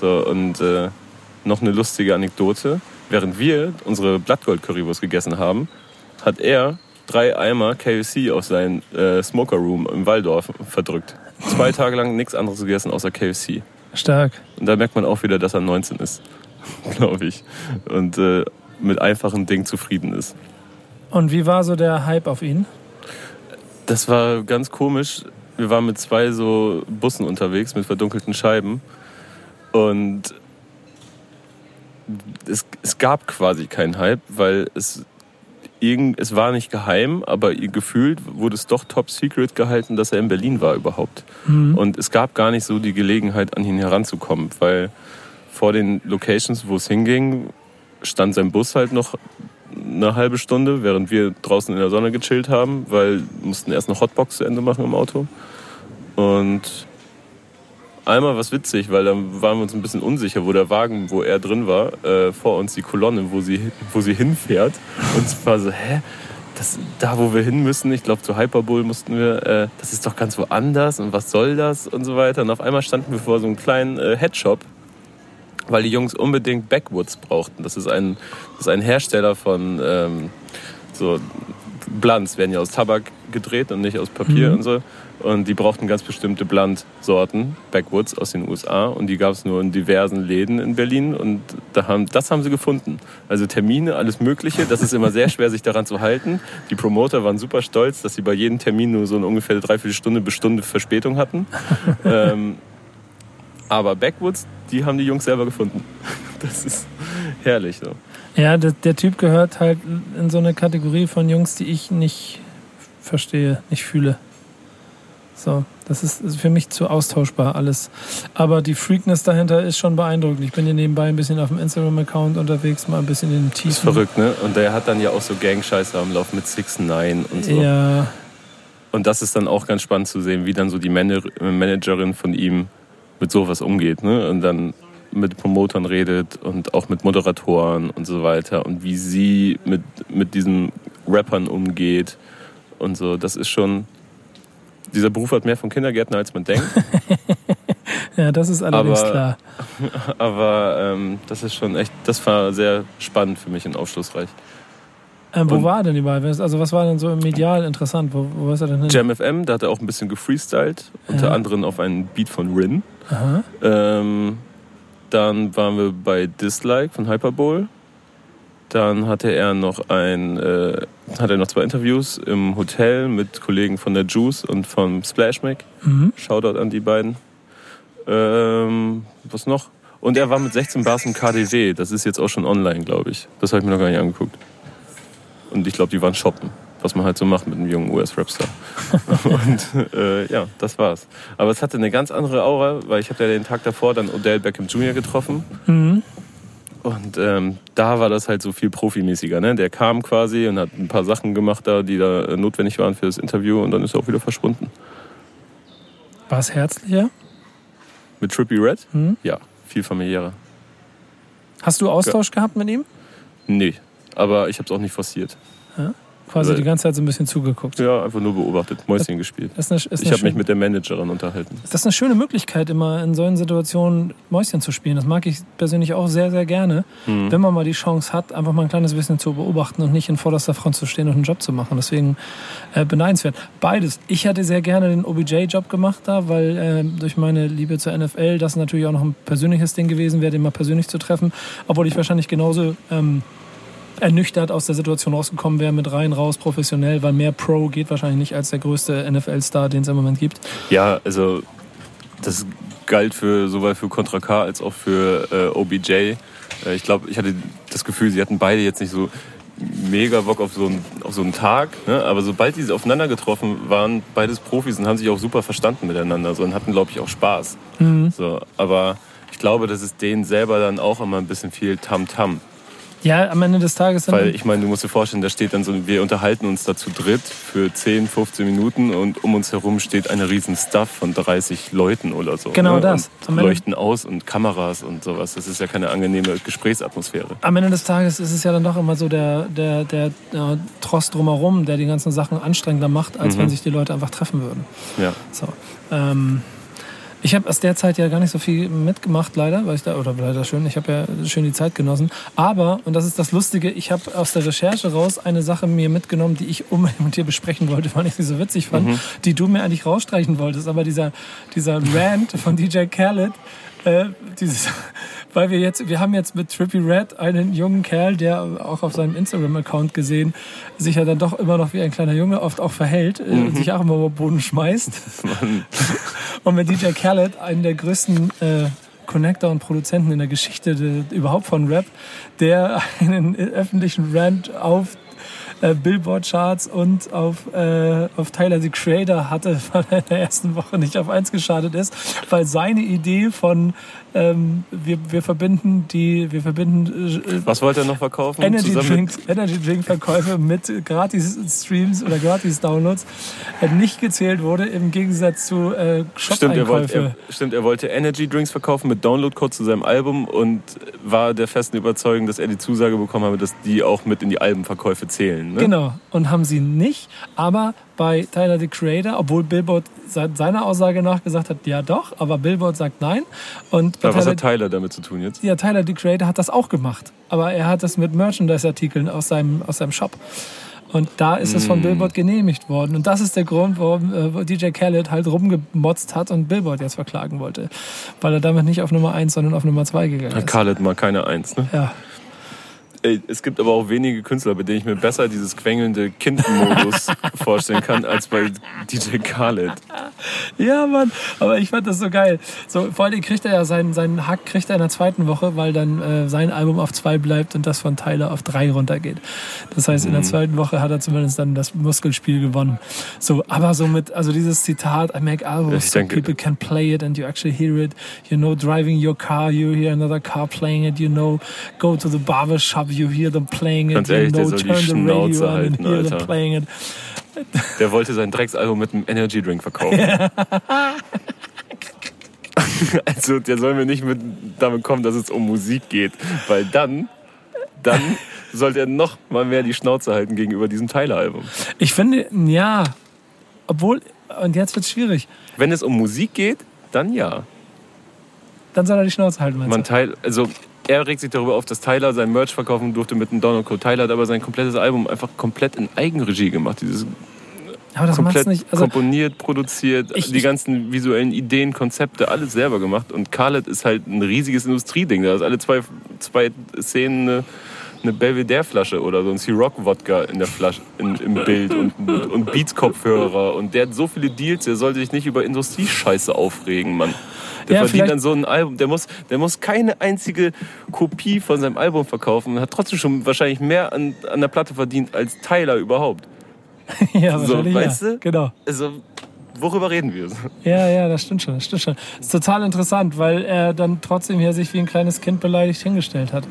So, und äh, noch eine lustige Anekdote. Während wir unsere Blattgold-Currywurst gegessen haben, hat er drei Eimer KFC aus seinem äh, Smoker Room im Waldorf verdrückt. Zwei Tage lang nichts anderes gegessen außer KFC. Stark. Und da merkt man auch wieder, dass er 19 ist, (laughs) glaube ich. Und äh, mit einfachen Dingen zufrieden ist. Und wie war so der Hype auf ihn? Das war ganz komisch. Wir waren mit zwei so Bussen unterwegs mit verdunkelten Scheiben. Und es, es gab quasi keinen Hype, weil es, irgend, es war nicht geheim, aber gefühlt wurde es doch top secret gehalten, dass er in Berlin war überhaupt. Und es gab gar nicht so die Gelegenheit, an ihn heranzukommen, weil vor den Locations, wo es hinging, stand sein Bus halt noch eine halbe Stunde, während wir draußen in der Sonne gechillt haben, weil wir mussten erst noch Hotbox zu Ende machen im Auto. Und einmal was witzig, weil dann waren wir uns ein bisschen unsicher, wo der Wagen, wo er drin war, äh, vor uns die Kolonne, wo sie, wo sie hinfährt. Und es war so, hä? Das, da, wo wir hin müssen, ich glaube zu Hyperbowl mussten wir, äh, das ist doch ganz woanders und was soll das und so weiter. Und auf einmal standen wir vor so einem kleinen äh, Headshop, weil die Jungs unbedingt Backwoods brauchten. Das ist ein, das ist ein Hersteller von ähm, so Blunts, werden ja aus Tabak gedreht und nicht aus Papier Mhm. und so. Und die brauchten ganz bestimmte Blunt-Sorten, Backwoods aus den USA. Und die gab es nur in diversen Läden in Berlin. Und da haben, das haben sie gefunden. Also Termine, alles Mögliche. Das ist immer sehr schwer, sich daran zu halten. Die Promoter waren super stolz, dass sie bei jedem Termin nur so eine ungefähr eine Dreiviertelstunde bis Stunde Verspätung hatten. (laughs) ähm, aber Backwoods, die haben die Jungs selber gefunden. (laughs) Das ist herrlich. So. Ja, der, der Typ gehört halt in so eine Kategorie von Jungs, die ich nicht verstehe, nicht fühle. So, das ist für mich zu austauschbar alles. Aber die Freakness dahinter ist schon beeindruckend. Ich bin hier nebenbei ein bisschen auf dem Instagram-Account unterwegs, mal ein bisschen in den Das ist Tiefen. verrückt, ne? Und der hat dann ja auch so Gang-Scheiße am Laufen mit 6 9 und so. Ja, Und das ist dann auch ganz spannend zu sehen, wie dann so die Mana- Managerin von ihm mit sowas umgeht. Ne? Und dann mit Promotern redet und auch mit Moderatoren und so weiter. Und wie sie mit, mit diesen Rappern umgeht und so. Das ist schon. Dieser Beruf hat mehr von Kindergärtner, als man denkt. (laughs) ja, das ist allerdings Aber- klar. (laughs) Aber ähm, das ist schon echt, das war sehr spannend für mich und aufschlussreich. Ähm, wo und- war er denn überall? Also was war denn so medial interessant? Wo, wo ist er denn hin? Jam FM, da hat er auch ein bisschen gefreestylt, unter Ja. anderem auf einen Beat von Rin. Ähm, dann waren wir bei Dislike von Hyperbowl. Dann hatte er noch ein, äh, hat er noch zwei Interviews im Hotel mit Kollegen von der Juice und vom Splash Mac. Mhm. Shoutout an die beiden. Ähm, was noch? Und er war mit 16 Bars im KDW. Das ist jetzt auch schon online, glaube ich. Das habe ich mir noch gar nicht angeguckt. Und ich glaube, die waren shoppen. Was man halt so macht mit einem jungen US-Rapstar. (laughs) und äh, ja, das war's. Aber es hatte eine ganz andere Aura, weil ich habe ja den Tag davor dann Odell Beckham Jr. getroffen. Mhm. Und ähm, da war das halt so viel profimäßiger. Ne? Der kam quasi und hat ein paar Sachen gemacht da, die da notwendig waren für das Interview und dann ist er auch wieder verschwunden. War es herzlicher? Mit Trippy Red? Mhm. Ja, viel familiärer. Hast du Austausch gehabt mit ihm? Nee, aber ich habe es auch nicht forciert. Quasi die ganze Zeit so ein bisschen zugeguckt. Ja, einfach nur beobachtet, Mäuschen gespielt. Das ist eine, ist Ich habe mich mit der Managerin unterhalten. Das ist eine schöne Möglichkeit, immer in solchen Situationen Mäuschen zu spielen. Das mag ich persönlich auch sehr, sehr gerne. Mhm. Wenn man mal die Chance hat, einfach mal ein kleines bisschen zu beobachten und nicht in vorderster Front zu stehen und einen Job zu machen. Deswegen äh, beneidenswert. Beides. Ich hätte sehr gerne den OBJ-Job gemacht da, weil äh, durch meine Liebe zur NFL das natürlich auch noch ein persönliches Ding gewesen wäre, den mal persönlich zu treffen. Obwohl ich wahrscheinlich genauso ähm, ernüchtert aus der Situation rausgekommen wäre mit rein, raus, professionell, weil mehr Pro geht wahrscheinlich nicht als der größte NFL-Star, den es im Moment gibt. Ja, also das galt für sowohl für Contra K als auch für äh, OBJ. Äh, ich glaube, ich hatte das Gefühl, sie hatten beide jetzt nicht so mega Bock auf so einen, auf so einen Tag. Ne? Aber sobald die aufeinander getroffen waren, beides Profis und haben sich auch super verstanden miteinander so, und hatten, glaube ich, auch Spaß. Mhm. So, aber ich glaube, das ist denen selber dann auch immer ein bisschen viel Tamtam. Ja, am Ende des Tages Weil ich meine, du musst dir vorstellen, da steht dann so, wir unterhalten uns da zu dritt für 10, 15 Minuten und um uns herum steht eine riesen Stuff von 30 Leuten oder so. Genau ne? das. Und leuchten aus und Kameras und sowas. Das ist ja keine angenehme Gesprächsatmosphäre. am Ende des Tages ist es ja dann doch immer so der, der, der äh, Trost drumherum, der die ganzen Sachen anstrengender macht, als Mhm. wenn sich die Leute einfach treffen würden. Ja. So. Ähm, ich habe aus der Zeit ja gar nicht so viel mitgemacht, leider, weil ich da, oder leider schön, ich habe ja schön die Zeit genossen. Aber, und das ist das Lustige, ich habe aus der Recherche raus eine Sache mir mitgenommen, die ich (laughs) unbedingt mit dir besprechen wollte, weil ich sie so witzig fand, Mhm. die du mir eigentlich rausstreichen wolltest. Aber dieser, dieser Rant von (laughs) DJ Khaled, äh, dieses, weil wir jetzt, wir haben jetzt mit Trippy Red einen jungen Kerl, der auch auf seinem Instagram-Account gesehen, sich ja dann doch immer noch wie ein kleiner Junge oft auch verhält, äh, Mhm. sich auch immer über den Boden schmeißt. (laughs) Und mit DJ Khaled, einen der größten äh, Connector und Produzenten in der Geschichte de, überhaupt von Rap, der einen öffentlichen Rant auf äh, Billboard-Charts und auf, äh, auf Tyler the Creator hatte, (laughs) weil er in der ersten Woche nicht auf eins geschadet ist, weil seine Idee von ähm, wir, wir verbinden die, wir verbinden äh, Was wollte er noch verkaufen? Energy Drink, Energy Drink Verkäufe mit gratis Streams oder gratis Downloads äh, nicht gezählt wurde im Gegensatz zu äh, Shop stimmt er, wollte, er, stimmt, er wollte Energy Drinks verkaufen mit Downloadcode zu seinem Album und war der festen Überzeugung, dass er die Zusage bekommen habe, dass die auch mit in die Albenverkäufe zählen. Ne? Genau, und haben sie nicht, aber bei Tyler the Creator, obwohl Billboard seiner Aussage nach gesagt hat, ja doch, aber Billboard sagt nein. Und aber was hat Tyler damit zu tun jetzt? Ja, Tyler the Creator hat das auch gemacht, aber er hat das mit Merchandise-Artikeln aus seinem, aus seinem Shop. Und da ist es von hm. Billboard genehmigt worden. Und das ist der Grund, warum äh, DJ Khaled halt rumgemotzt hat und Billboard jetzt verklagen wollte. Weil er damit nicht auf Nummer 1, sondern auf Nummer 2 gegangen ist. Khaled mal keine 1, ne? Ja. Ey, es gibt aber auch wenige Künstler, bei denen ich mir besser dieses quengelnde Kindmodus (laughs) vorstellen kann, als bei DJ Khaled. Ja, Mann, aber ich fand das so geil. So, vor allem kriegt er ja seinen, seinen Hack kriegt er in der zweiten Woche, weil dann äh, sein Album auf zwei bleibt und das von Tyler auf drei runtergeht. Das heißt, in der mhm. zweiten Woche hat er zumindest dann das Muskelspiel gewonnen. So, aber so mit, also dieses Zitat, I make albums so people can play it and you actually hear it. You know, driving your car, you hear another car playing it. You know, go to the barber shop you hear them playing it, Ganz ehrlich, you know, turn the radio on halten, Alter. them playing it. Der wollte sein Drecksalbum mit einem Energy Drink verkaufen. (laughs) also der soll mir nicht mit damit kommen, dass es um Musik geht, weil dann, dann sollte er noch mal mehr die Schnauze halten gegenüber diesem Tyler-Album. Ich finde, ja, obwohl, und jetzt wird es schwierig. Wenn es um Musik geht, dann ja. Dann soll er die Schnauze halten, meinst Man teil, also er regt sich darüber auf, dass Tyler sein Merch verkaufen durfte mit einem Donald Code. Tyler hat aber sein komplettes Album einfach komplett in Eigenregie gemacht. Dieses aber das komplett nicht, also komponiert, produziert, ich, die ganzen visuellen Ideen, Konzepte, alles selber gemacht. Und Khaled ist halt ein riesiges Industrieding. Da ist alle zwei, zwei Szenen eine, eine Belvedere-Flasche oder so ein C-Rock-Wodka in der Flasche, in, im Bild und, und Beats-Kopfhörer. Und der hat so viele Deals, der sollte sich nicht über Industriescheiße aufregen, Mann. Der ja, verdient dann so ein Album. Der muss, der muss keine einzige Kopie von seinem Album verkaufen und hat trotzdem schon wahrscheinlich mehr an, an der Platte verdient als Tyler überhaupt. (laughs) ja, so, weißt ja. du? Genau. Also, worüber reden wir? Ja, ja, das stimmt schon, das stimmt schon. Das ist total interessant, weil er dann trotzdem hier sich wie ein kleines Kind beleidigt hingestellt hat.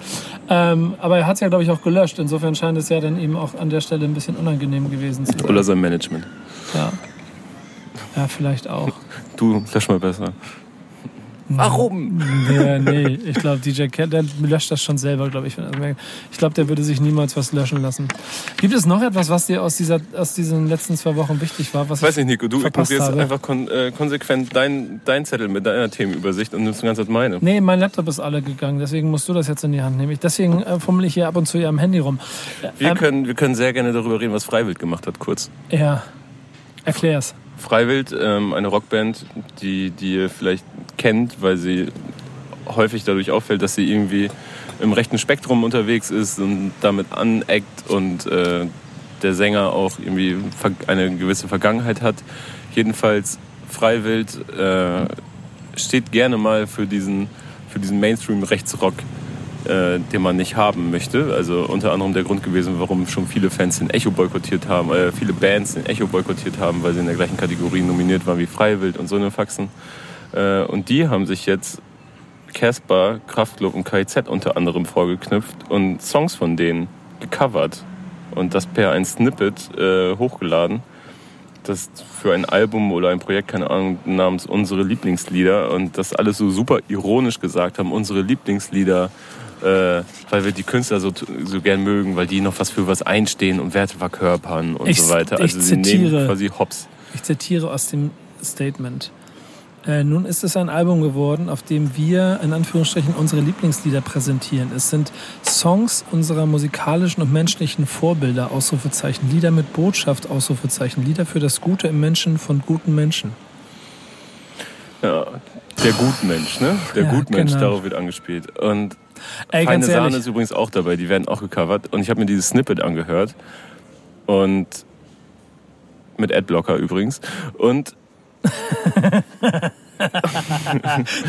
Ähm, aber er hat es ja, glaube ich, auch gelöscht. Insofern scheint es ja dann eben auch an der Stelle ein bisschen unangenehm gewesen zu sein. Oder sein Management. Ja. Ja, vielleicht auch. Du, lösch mal besser. Warum? Ja, nee, ich glaube, DJ Cat, der löscht das schon selber, glaube ich. Ich glaube, der würde sich niemals was löschen lassen. Gibt es noch etwas, was dir aus, dieser, aus diesen letzten zwei Wochen wichtig war? Was Weiß nicht, Nico. Du ignorierst habe? einfach kon äh, konsequent dein, dein Zettel mit deiner Themenübersicht und nimmst die ganze Zeit meine. Nee, mein Laptop ist alle gegangen. Deswegen musst du das jetzt in die Hand nehmen. Deswegen äh, fummel ich hier ab und zu hier am Handy rum. Wir, ähm, können, wir können sehr gerne darüber reden, was Freiwild gemacht hat, kurz. Ja. Erklär's. Freiwild, ähm, eine Rockband, die, die ihr vielleicht kennt, weil sie häufig dadurch auffällt, dass sie irgendwie im rechten Spektrum unterwegs ist und damit aneckt und äh, der Sänger auch irgendwie eine gewisse Vergangenheit hat. Jedenfalls Freiwild äh, steht gerne mal für diesen, für diesen Mainstream-Rechtsrock äh, den man nicht haben möchte. Also unter anderem der Grund gewesen, warum schon viele Fans den Echo boykottiert haben, äh, viele Bands den Echo boykottiert haben, weil sie in der gleichen Kategorie nominiert waren wie Freiwild und so eine Faxen. Äh, und die haben sich jetzt Casper, Kraftklub und KIZ unter anderem vorgeknüpft und Songs von denen gecovert und das per ein Snippet äh, hochgeladen. Das für ein Album oder ein Projekt, keine Ahnung, namens Unsere Lieblingslieder und das alles so super ironisch gesagt haben, unsere Lieblingslieder äh, weil wir die Künstler so, so gern mögen, weil die noch was für was einstehen und Werte verkörpern und ich, so weiter. Also sie zitiere, nehmen quasi Hops. Ich zitiere aus dem Statement. Äh, nun ist es ein Album geworden, auf dem wir in Anführungsstrichen unsere Lieblingslieder präsentieren. Es sind Songs unserer musikalischen und menschlichen Vorbilder, Ausrufezeichen, Lieder mit Botschaft, Ausrufezeichen, Lieder für das Gute im Menschen von guten Menschen. Ja, der Gutmensch, ne? Der ja, Gutmensch, genau. darauf wird angespielt. Und Ey, Feine Sahne ist übrigens auch dabei, die werden auch gecovert. Und ich habe mir dieses Snippet angehört. Und mit Adblocker übrigens. Und (laughs)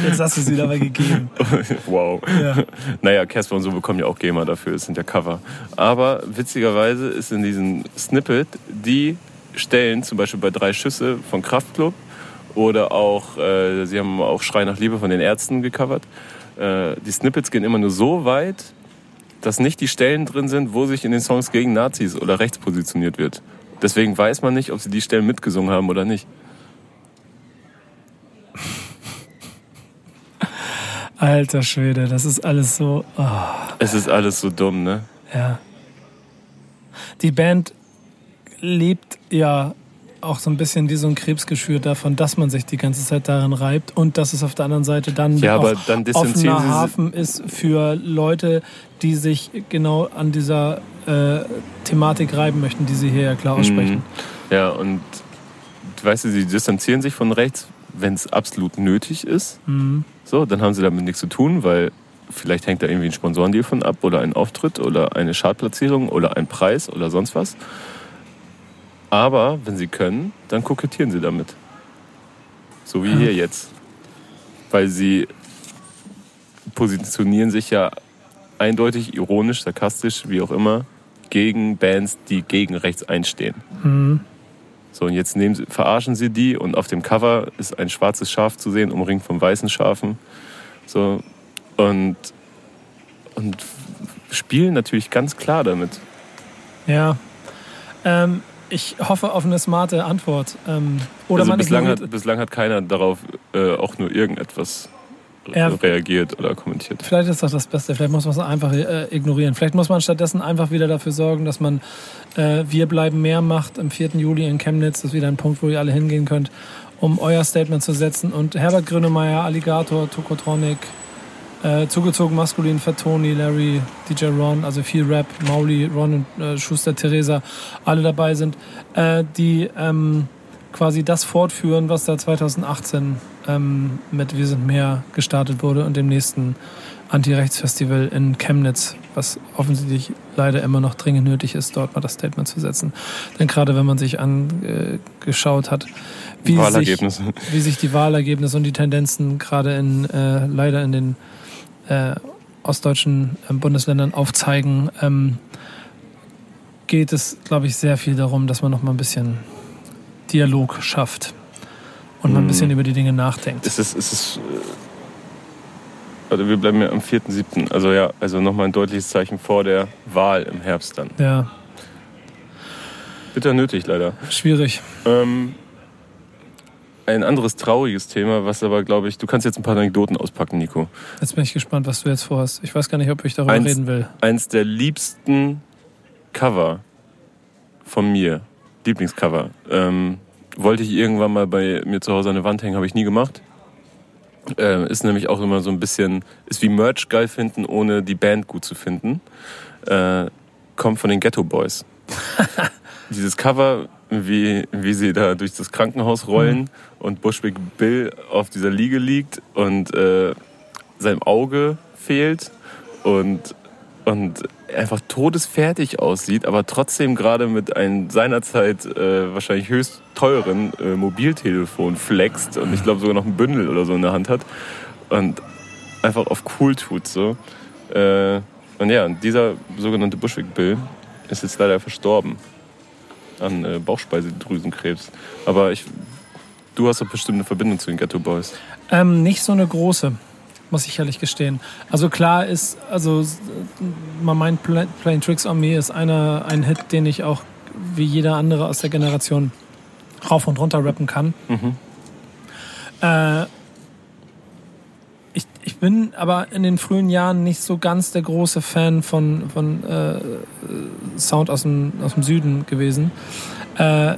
Jetzt hast du sie dabei gegeben. (laughs) wow. Ja. Naja, Casper und so bekommen ja auch GEMA dafür, das sind ja Cover. Aber witzigerweise ist in diesem Snippet die Stellen, zum Beispiel bei drei Schüsse von Kraftklub oder auch, äh, sie haben auch Schrei nach Liebe von den Ärzten gecovert. Äh, die Snippets gehen immer nur so weit, dass nicht die Stellen drin sind, wo sich in den Songs gegen Nazis oder rechts positioniert wird. Deswegen weiß man nicht, ob sie die Stellen mitgesungen haben oder nicht. (laughs) Alter Schwede, das ist alles so. Oh, Es ist alles so dumm, ne? ja. Die Band lebt ja auch so ein bisschen wie so ein Krebsgeschwür davon, dass man sich die ganze Zeit daran reibt und dass es auf der anderen Seite dann Ja, aber dann offener Hafen ist für Leute, die sich genau an dieser äh, Thematik reiben möchten, die sie hier ja klar aussprechen. Mhm. Ja, und weißt du, sie distanzieren sich von rechts, wenn es absolut nötig ist. Mhm. So, dann haben sie damit nichts zu tun, weil vielleicht hängt da irgendwie ein Sponsorendeal von ab oder ein Auftritt oder eine Chartplatzierung oder ein Preis oder sonst was. Aber wenn sie können, dann kokettieren sie damit. So wie hier jetzt. Weil sie positionieren sich ja eindeutig, ironisch, sarkastisch, wie auch immer, gegen Bands, die gegen rechts einstehen. Mhm. So, und jetzt nehmen sie, verarschen sie die und auf dem Cover ist ein schwarzes Schaf zu sehen, umringt von weißen Schafen. So, und, und spielen natürlich ganz klar damit. Ja. Ähm, ich hoffe auf eine smarte Antwort. Ähm, oder also man bislang hat, bislang hat keiner darauf äh, auch nur irgendetwas Ja. reagiert oder kommentiert. Vielleicht ist das das Beste. Vielleicht muss man es einfach äh, ignorieren. Vielleicht muss man stattdessen einfach wieder dafür sorgen, dass man äh, Wir bleiben mehr macht am 4. Juli in Chemnitz. Das ist wieder ein Punkt, wo ihr alle hingehen könnt, um euer Statement zu setzen. Und Herbert Grönemeyer, Alligator, Tokotronic, äh, zugezogen maskulin, Fatoni, Larry, DJ Ron, also viel Rap, Mauli, Ron und äh, Schuster, Theresa, alle dabei sind, äh, die ähm, quasi das fortführen, was da 2018 ähm, mit Wir sind mehr gestartet wurde und dem nächsten Anti-Rechts-Festival in Chemnitz, was offensichtlich leider immer noch dringend nötig ist, dort mal das Statement zu setzen. Denn gerade wenn man sich angeschaut hat, wie sich, wie sich die Wahlergebnisse und die Tendenzen gerade in äh, leider in den äh, ostdeutschen äh, Bundesländern aufzeigen, ähm, geht es, glaube ich, sehr viel darum, dass man noch mal ein bisschen Dialog schafft und mal ein Mhm. bisschen über die Dinge nachdenkt. Es ist, es ist, also wir bleiben ja am 4.7. Also ja, also nochmal ein deutliches Zeichen vor der Wahl im Herbst dann. Ja, Bitter nötig leider. schwierig. Ähm, ein anderes trauriges Thema, was aber, glaube ich, du kannst jetzt ein paar Anekdoten auspacken, Nico. Jetzt bin ich gespannt, was du jetzt vorhast. Ich weiß gar nicht, ob ich darüber Eins- reden will. Eins der liebsten Cover von mir, Lieblingscover, ähm, wollte ich irgendwann mal bei mir zu Hause an der Wand hängen, habe ich nie gemacht. Ähm, ist nämlich auch immer so ein bisschen, ist wie Merch geil finden, ohne die Band gut zu finden. Äh, kommt von den Ghetto Boys. (laughs) Dieses Cover, wie, wie sie da durch das Krankenhaus rollen und Bushwick Bill auf dieser Liege liegt und äh, sein Auge fehlt und, und einfach todesfertig aussieht, aber trotzdem gerade mit einem seinerzeit äh, wahrscheinlich höchst teuren äh, Mobiltelefon flext und ich glaube sogar noch ein Bündel oder so in der Hand hat und einfach auf cool tut so. Äh, und ja, dieser sogenannte Bushwick Bill ist jetzt leider verstorben an äh, Bauchspeiseldrüsenkrebs. Aber ich, du hast doch bestimmt eine Verbindung zu den Ghetto Boys. Ähm, nicht so eine große, muss ich ehrlich gestehen. Also klar ist, also man meint Pla- Playing Tricks on Me ist einer, ein Hit, den ich auch wie jeder andere aus der Generation rauf und runter rappen kann. Mhm. Äh, ich, bin aber in den frühen Jahren nicht so ganz der große Fan von, von äh, Sound aus dem, aus dem Süden gewesen. Äh,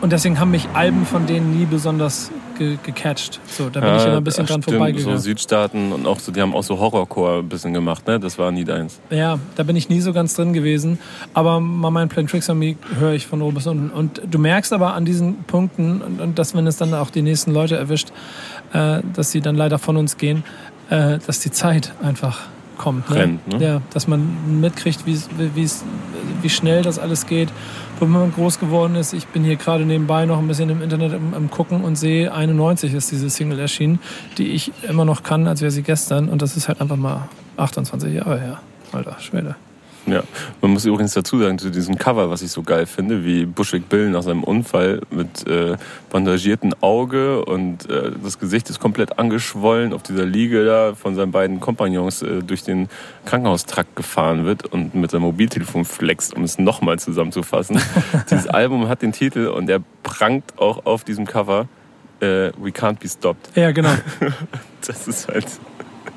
und deswegen haben mich Alben von denen nie besonders ge gecatcht. So, da bin ich immer ein bisschen dran stimmt, vorbeigegangen. So Südstaaten und auch so, die haben auch so Horrorcore ein bisschen gemacht, ne? Das war nie deins. Ja, da bin ich nie so ganz drin gewesen. Aber mal mein Plan Tricks on Me höre ich von oben bis unten. Und du merkst aber an diesen Punkten, und, und dass wenn es dann auch die nächsten Leute erwischt, äh, dass sie dann leider von uns gehen, äh, dass die Zeit einfach kommt. Ne? Rennt, ne? Ja, dass man mitkriegt, wie, wie, wie schnell das alles geht, wenn man groß geworden ist. Ich bin hier gerade nebenbei noch ein bisschen im Internet am, am Gucken und sehe, 91 ist diese Single erschienen, die ich immer noch kann, als wäre sie gestern. Und das ist halt einfach mal 28 Jahre her. Alter, Schwede. Ja, man muss übrigens dazu sagen, zu diesem Cover, was ich so geil finde, wie Bushwick Bill nach seinem Unfall mit äh, bandagierten Auge und äh, das Gesicht ist komplett angeschwollen auf dieser Liege da von seinen beiden Kompagnons äh, durch den Krankenhaustrakt gefahren wird und mit seinem Mobiltelefon flext, um es nochmal zusammenzufassen. (laughs) Dieses Album hat den Titel und er prangt auch auf diesem Cover äh, We Can't Be Stopped. Ja, genau. (laughs) Das ist halt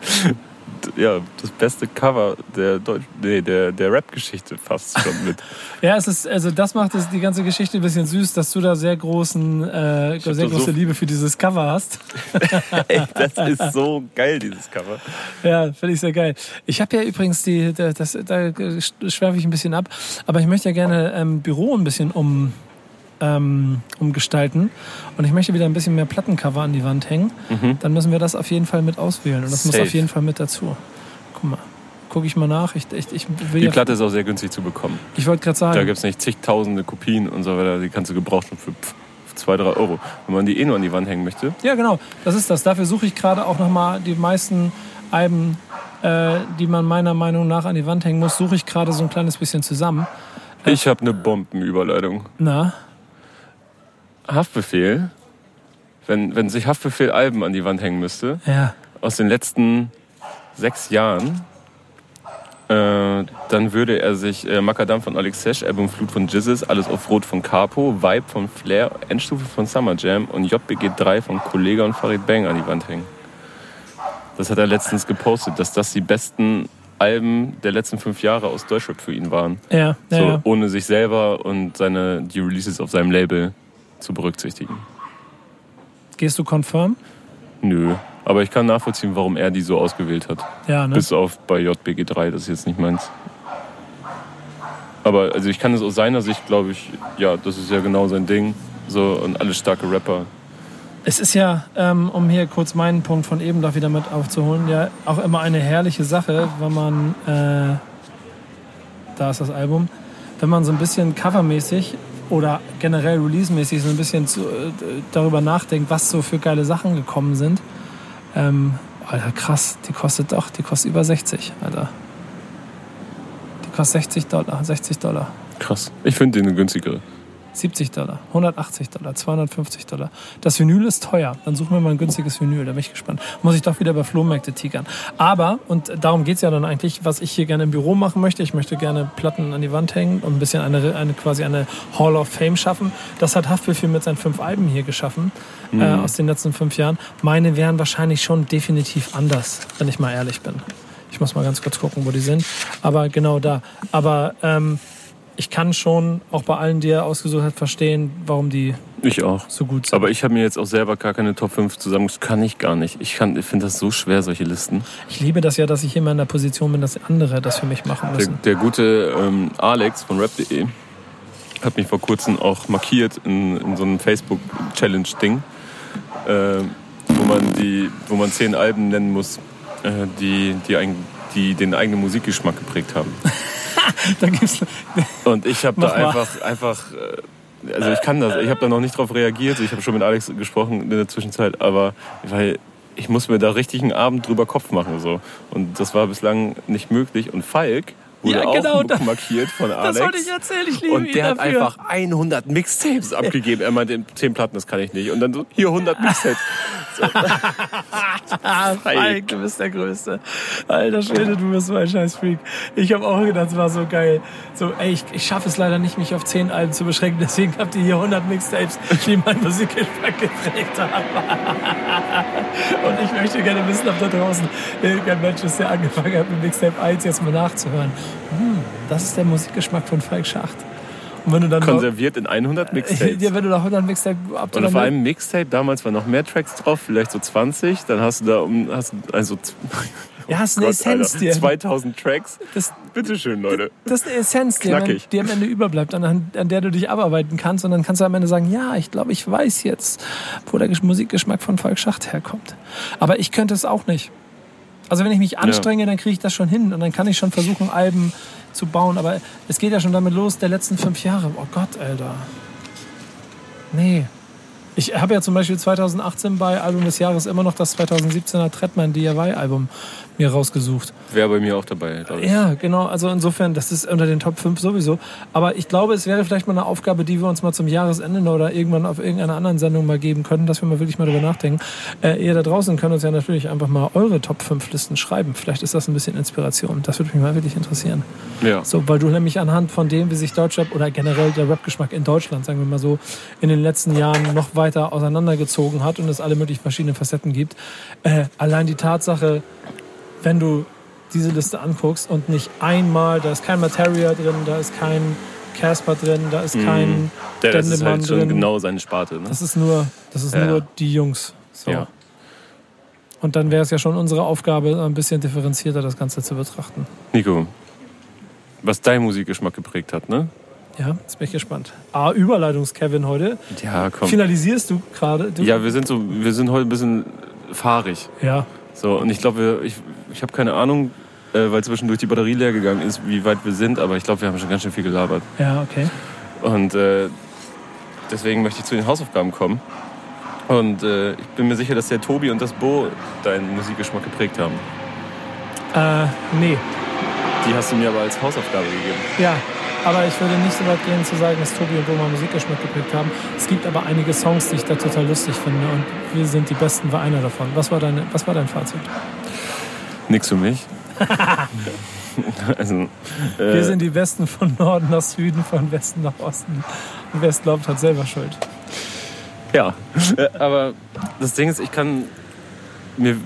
(laughs) ja, das beste Cover der, Deutsch nee, der, der Rap-Geschichte fast schon mit. (laughs) Ja, es ist, also das macht es die ganze Geschichte ein bisschen süß, dass du da sehr großen, äh, sehr große so- Liebe für dieses Cover hast. (laughs) Ey, das ist so geil, dieses Cover. Ja, finde ich sehr geil. Ich habe ja übrigens die, da- das, da schwerfe ich ein bisschen ab, aber ich möchte ja gerne ähm, Büro ein bisschen um, ähm, umgestalten und ich möchte wieder ein bisschen mehr Plattencover an die Wand hängen. Dann müssen wir das auf jeden Fall mit auswählen und das muss Safe. auf jeden Fall mit dazu. Guck mal, gucke ich mal nach. Ich, ich, ich will Die ja, Platte ist auch sehr günstig zu bekommen. ich wollte gerade sagen, Da gibt es nicht zigtausende Kopien und so weiter. Die kannst du gebraucht schon für pff, zwei, drei Euro. Wenn man die eh nur an die Wand hängen möchte. Ja, genau. Das ist das. Dafür suche ich gerade auch nochmal die meisten Alben, äh, die man meiner Meinung nach an die Wand hängen muss, suche ich gerade so ein kleines bisschen zusammen. Ich habe eine Bombenüberleitung. Na, Haftbefehl. Wenn, wenn sich Haftbefehl Alben an die Wand hängen müsste, ja. aus den letzten sechs Jahren, äh, dann würde er sich äh, Macadam von Alex Sesh, Album Flut von Jizzes, Alles auf Rot von Capo, Vibe von Flair, Endstufe von Summer Jam und JBG 3 von Kollega und Farid Bang an die Wand hängen. Das hat er letztens gepostet, dass das die besten Alben der letzten fünf Jahre aus Deutschrap für ihn waren. Ja, ja, So, ja. ohne sich selber und seine, die Releases auf seinem Label zu berücksichtigen. Gehst du confirm? Nö. Aber ich kann nachvollziehen, warum er die so ausgewählt hat. Ja, ne? Bis auf bei JBG 3, das ist jetzt nicht meins. Aber also ich kann es aus seiner Sicht, glaube ich, ja, das ist ja genau sein Ding. So, und alle starke Rapper. Es ist ja, ähm, um hier kurz meinen Punkt von eben doch wieder mit aufzuholen, ja auch immer eine herrliche Sache, wenn man, äh, da ist das Album, wenn man so ein bisschen covermäßig oder generell releasemäßig so ein bisschen zu, äh, darüber nachdenkt, was so für geile Sachen gekommen sind. Ähm, Alter, krass, die kostet doch, die kostet über 60, Alter. Die kostet 60 Dollar, 60 Dollar. Krass. Ich finde den eine günstigere. 70 Dollar, 180 Dollar, 250 Dollar. Das Vinyl ist teuer. Dann suchen wir mal ein günstiges Vinyl. Da bin ich gespannt. Muss ich doch wieder bei Flohmärkte tigern. Aber, und darum geht's ja dann eigentlich, was ich hier gerne im Büro machen möchte. Ich möchte gerne Platten an die Wand hängen und ein bisschen eine, eine quasi eine Hall of Fame schaffen. Das hat Haftbefehl mit seinen fünf Alben hier geschaffen äh, aus den letzten fünf Jahren. Meine wären wahrscheinlich schon definitiv anders, wenn ich mal ehrlich bin. Ich muss mal ganz kurz gucken, wo die sind. Aber genau da. Aber ähm, ich kann schon auch bei allen, die er ausgesucht hat, verstehen, warum die Ich auch. so gut sind. Aber ich habe mir jetzt auch selber gar keine Top 5 zusammen. Das kann ich gar nicht. Ich, kann- ich finde das so schwer, solche Listen. ich liebe das ja, dass ich immer in der Position bin, dass andere das für mich machen Der, müssen. der gute ähm, Alex von rap.de hat mich vor kurzem auch markiert in, in so einem Facebook-Challenge-Ding, äh, wo, man die, wo man zehn Alben nennen muss, äh, die, die, ein, die den eigenen Musikgeschmack geprägt haben. (laughs) (laughs) Da gibt's, Und ich habe da einfach, einfach, äh, also ich kann das, ich habe da noch nicht drauf reagiert. Ich habe schon mit Alex gesprochen in der Zwischenzeit, aber weil ich muss mir da richtig einen Abend drüber Kopf machen so. Und das war bislang nicht möglich. Und Falk wurde Ja, auch genau, da- markiert von Alex. das wollte ich erzählen, ich liebe Und der hat dafür. einfach 100 Mixtapes abgegeben. Er meinte, 10 Platten, das kann ich nicht. Und dann so, hier 100 Mixtapes. (laughs) Ah, Falk, du bist der Größte. Alter Schwede, du bist so ein scheiß Freak. Ich habe auch gedacht, es war so geil. So, ey, ich, ich schaffe es leider nicht, mich auf 10 Alben zu beschränken. Deswegen habt ihr hier 100 Mixtapes, die mein Musikgeschmack geprägt haben. (laughs) Und ich möchte gerne wissen, ob da draußen irgendein Mensch ist, der angefangen hat, mit Mixtape 1 jetzt mal nachzuhören. Hm, das ist der Musikgeschmack von Falk Schacht. Und wenn du dann Konserviert in 100 Mixtapes. ja, wenn du da 100 Mixtape ab Und auf einem Mixtape, damals waren noch mehr Tracks drauf, vielleicht so 20, dann hast du da um, hast du also (laughs) Ja, hast eine Gott, Essenz Alter, dir. 2000 Tracks. Das, Bitteschön, Leute. Das ist eine Essenz, die, am Ende- Knackig. die am Ende überbleibt, an, an der du dich abarbeiten kannst. Und dann kannst du am Ende sagen, ja, ich glaube, ich weiß jetzt, wo der Musikgeschmack von Falk Schacht herkommt. Aber ich könnte es auch nicht. Also wenn ich mich anstrenge, dann kriege ich das schon hin und dann kann ich schon versuchen, Alben zu bauen. Aber es geht ja schon damit los, der letzten fünf Jahre. Oh Gott, Alter. Nee. Ich habe ja zum Beispiel 2018 bei Album des Jahres immer noch das 2017er Treadman DIY-Album mir rausgesucht. Wäre bei mir auch dabei, glaube ich. Ja, genau. Also insofern, das ist unter den Top 5 sowieso. Aber ich glaube, es wäre vielleicht mal eine Aufgabe, die wir uns mal zum Jahresende oder irgendwann auf irgendeiner anderen Sendung mal geben können, dass wir mal wirklich mal darüber nachdenken. Äh, ihr da draußen könnt uns ja natürlich einfach mal eure Top 5 Listen schreiben. Vielleicht ist das ein bisschen Inspiration. Das würde mich mal wirklich interessieren. Ja. So, weil du nämlich anhand von dem, wie sich Deutschrap oder generell der Rapgeschmack in Deutschland, sagen wir mal so, in den letzten Jahren noch weiter auseinandergezogen hat und es alle möglichen verschiedenen Facetten gibt. Äh, allein die Tatsache, wenn du diese Liste anguckst und nicht einmal, da ist kein Materia drin, da ist kein Casper drin, da ist kein Mhm. Der, das ist Dendemann halt schon drin. genau seine Sparte. Ne? Das ist nur, das ist Ja. nur die Jungs. So. Ja. Und dann wäre es ja schon unsere Aufgabe, ein bisschen differenzierter das Ganze zu betrachten. Nico, was dein Musikgeschmack geprägt hat, ne? Ja, jetzt bin ich gespannt. A, Überleitungs-Kevin heute. Ja, komm. Finalisierst du gerade? Ja, wir sind so, wir sind heute ein bisschen fahrig. Ja. So, und ich glaube, ich, ich habe keine Ahnung, äh, weil zwischendurch die Batterie leer gegangen ist, wie weit wir sind, aber ich glaube, wir haben schon ganz schön viel gelabert. Ja, okay. Und äh, deswegen möchte ich zu den Hausaufgaben kommen. Und äh, ich bin mir sicher, dass der Tobi und das Bo deinen Musikgeschmack geprägt haben. Äh, nee. Die hast du mir aber als Hausaufgabe gegeben. Ja, aber ich würde nicht so weit gehen zu sagen, dass Tobi und Roma Musikgeschmack geprägt haben. Es gibt aber einige Songs, die ich da total lustig finde und wir sind die Besten, war einer davon. Was war, deine, was war dein Fazit? Nix für mich. (laughs) also, Wir äh, sind die Besten von Norden nach Süden, von Westen nach Osten. Und wer es glaubt, hat selber Schuld. Ja, Äh, aber das Ding ist, ich kann mir,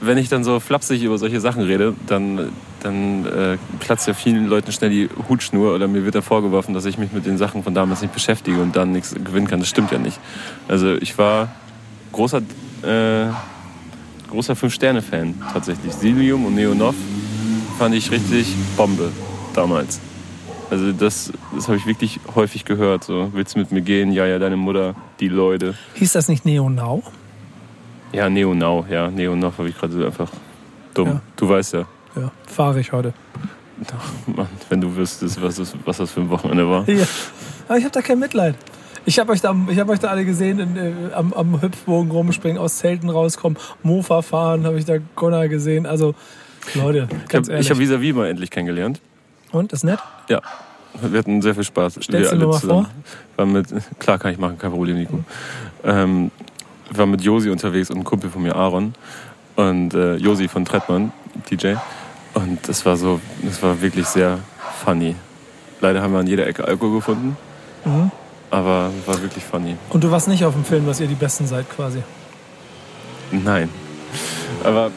wenn ich dann so flapsig über solche Sachen rede, dann, dann äh, platzt ja vielen Leuten schnell die Hutschnur oder mir wird dann vorgeworfen, dass ich mich mit den Sachen von damals nicht beschäftige und dann nichts gewinnen kann. Das stimmt ja nicht. Also ich war großer, äh, großer Fünf-Sterne-Fan tatsächlich. Silium und Neonov fand ich richtig Bombe damals. Also das, das habe ich wirklich häufig gehört. So, willst du mit mir gehen? Ja, ja, deine Mutter, die Leute. Hieß das nicht Neo Now? Ja, Neo Now, ja, Neo Now habe ich gerade einfach dumm. Ja. Du weißt ja, Ja, fahre ich heute. (laughs) Mann, wenn du wüsstest, was das, was das für ein Wochenende war. Ja. Aber ich habe da kein Mitleid. Ich habe euch, da- ich hab euch da alle gesehen, in, äh, am, am Hüpfbogen rumspringen, aus Zelten rauskommen, Mofa fahren, habe ich da Gunnar gesehen. Also, Leute, Ich ganz habe ehrlich. hab Visavi mal endlich kennengelernt. Und, ist nett? Ja, wir hatten sehr viel Spaß. Stellst wir alle mal zusammen. War mit, klar kann ich machen, kein Problem, Nico. Ähm, ich war mit Josi unterwegs und ein Kumpel von mir, Aaron. Und äh, Josi von Trettmann, DJ. Und das war so, das war wirklich sehr funny. Leider haben wir an jeder Ecke Alkohol gefunden. Mhm. Aber war wirklich funny. Und du warst nicht auf dem Film, dass ihr die Besten seid, quasi. Nein. Aber,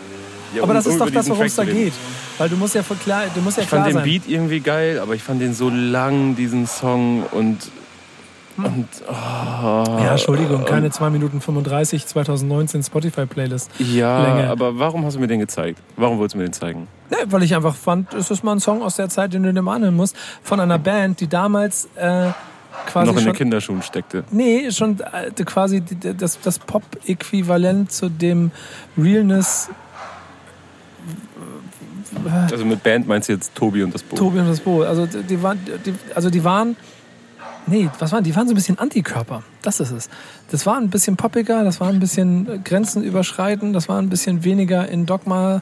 ja, Aber das um ist doch das, worum es da geht. Weil du musst ja, klar, du musst ja Ich fand klar den sein. Beat irgendwie geil, aber ich fand den so lang, diesen Song. Und. Und oh, ja, Entschuldigung, keine 2 Minuten 35 2019 Spotify-Playlist. Ja, Länge. aber warum hast du mir den gezeigt? Warum wolltest du mir den zeigen? Ne, weil ich einfach fand, es ist mal ein Song aus der Zeit, den du dir mal anhören musst, von einer Band, die damals äh, quasi Noch in schon den Kinderschuhen steckte. Nee, schon äh, quasi das, das Pop-Äquivalent zu dem Realness Also mit Band meinst du jetzt Tobi und das Boot? Tobi und das Bo. Also die waren, die, also die waren, nee, was waren? Die waren so ein bisschen Antikörper. Das ist es. Das war ein bisschen poppiger, das war ein bisschen äh, Grenzen überschreiten, das war ein bisschen weniger in Dogma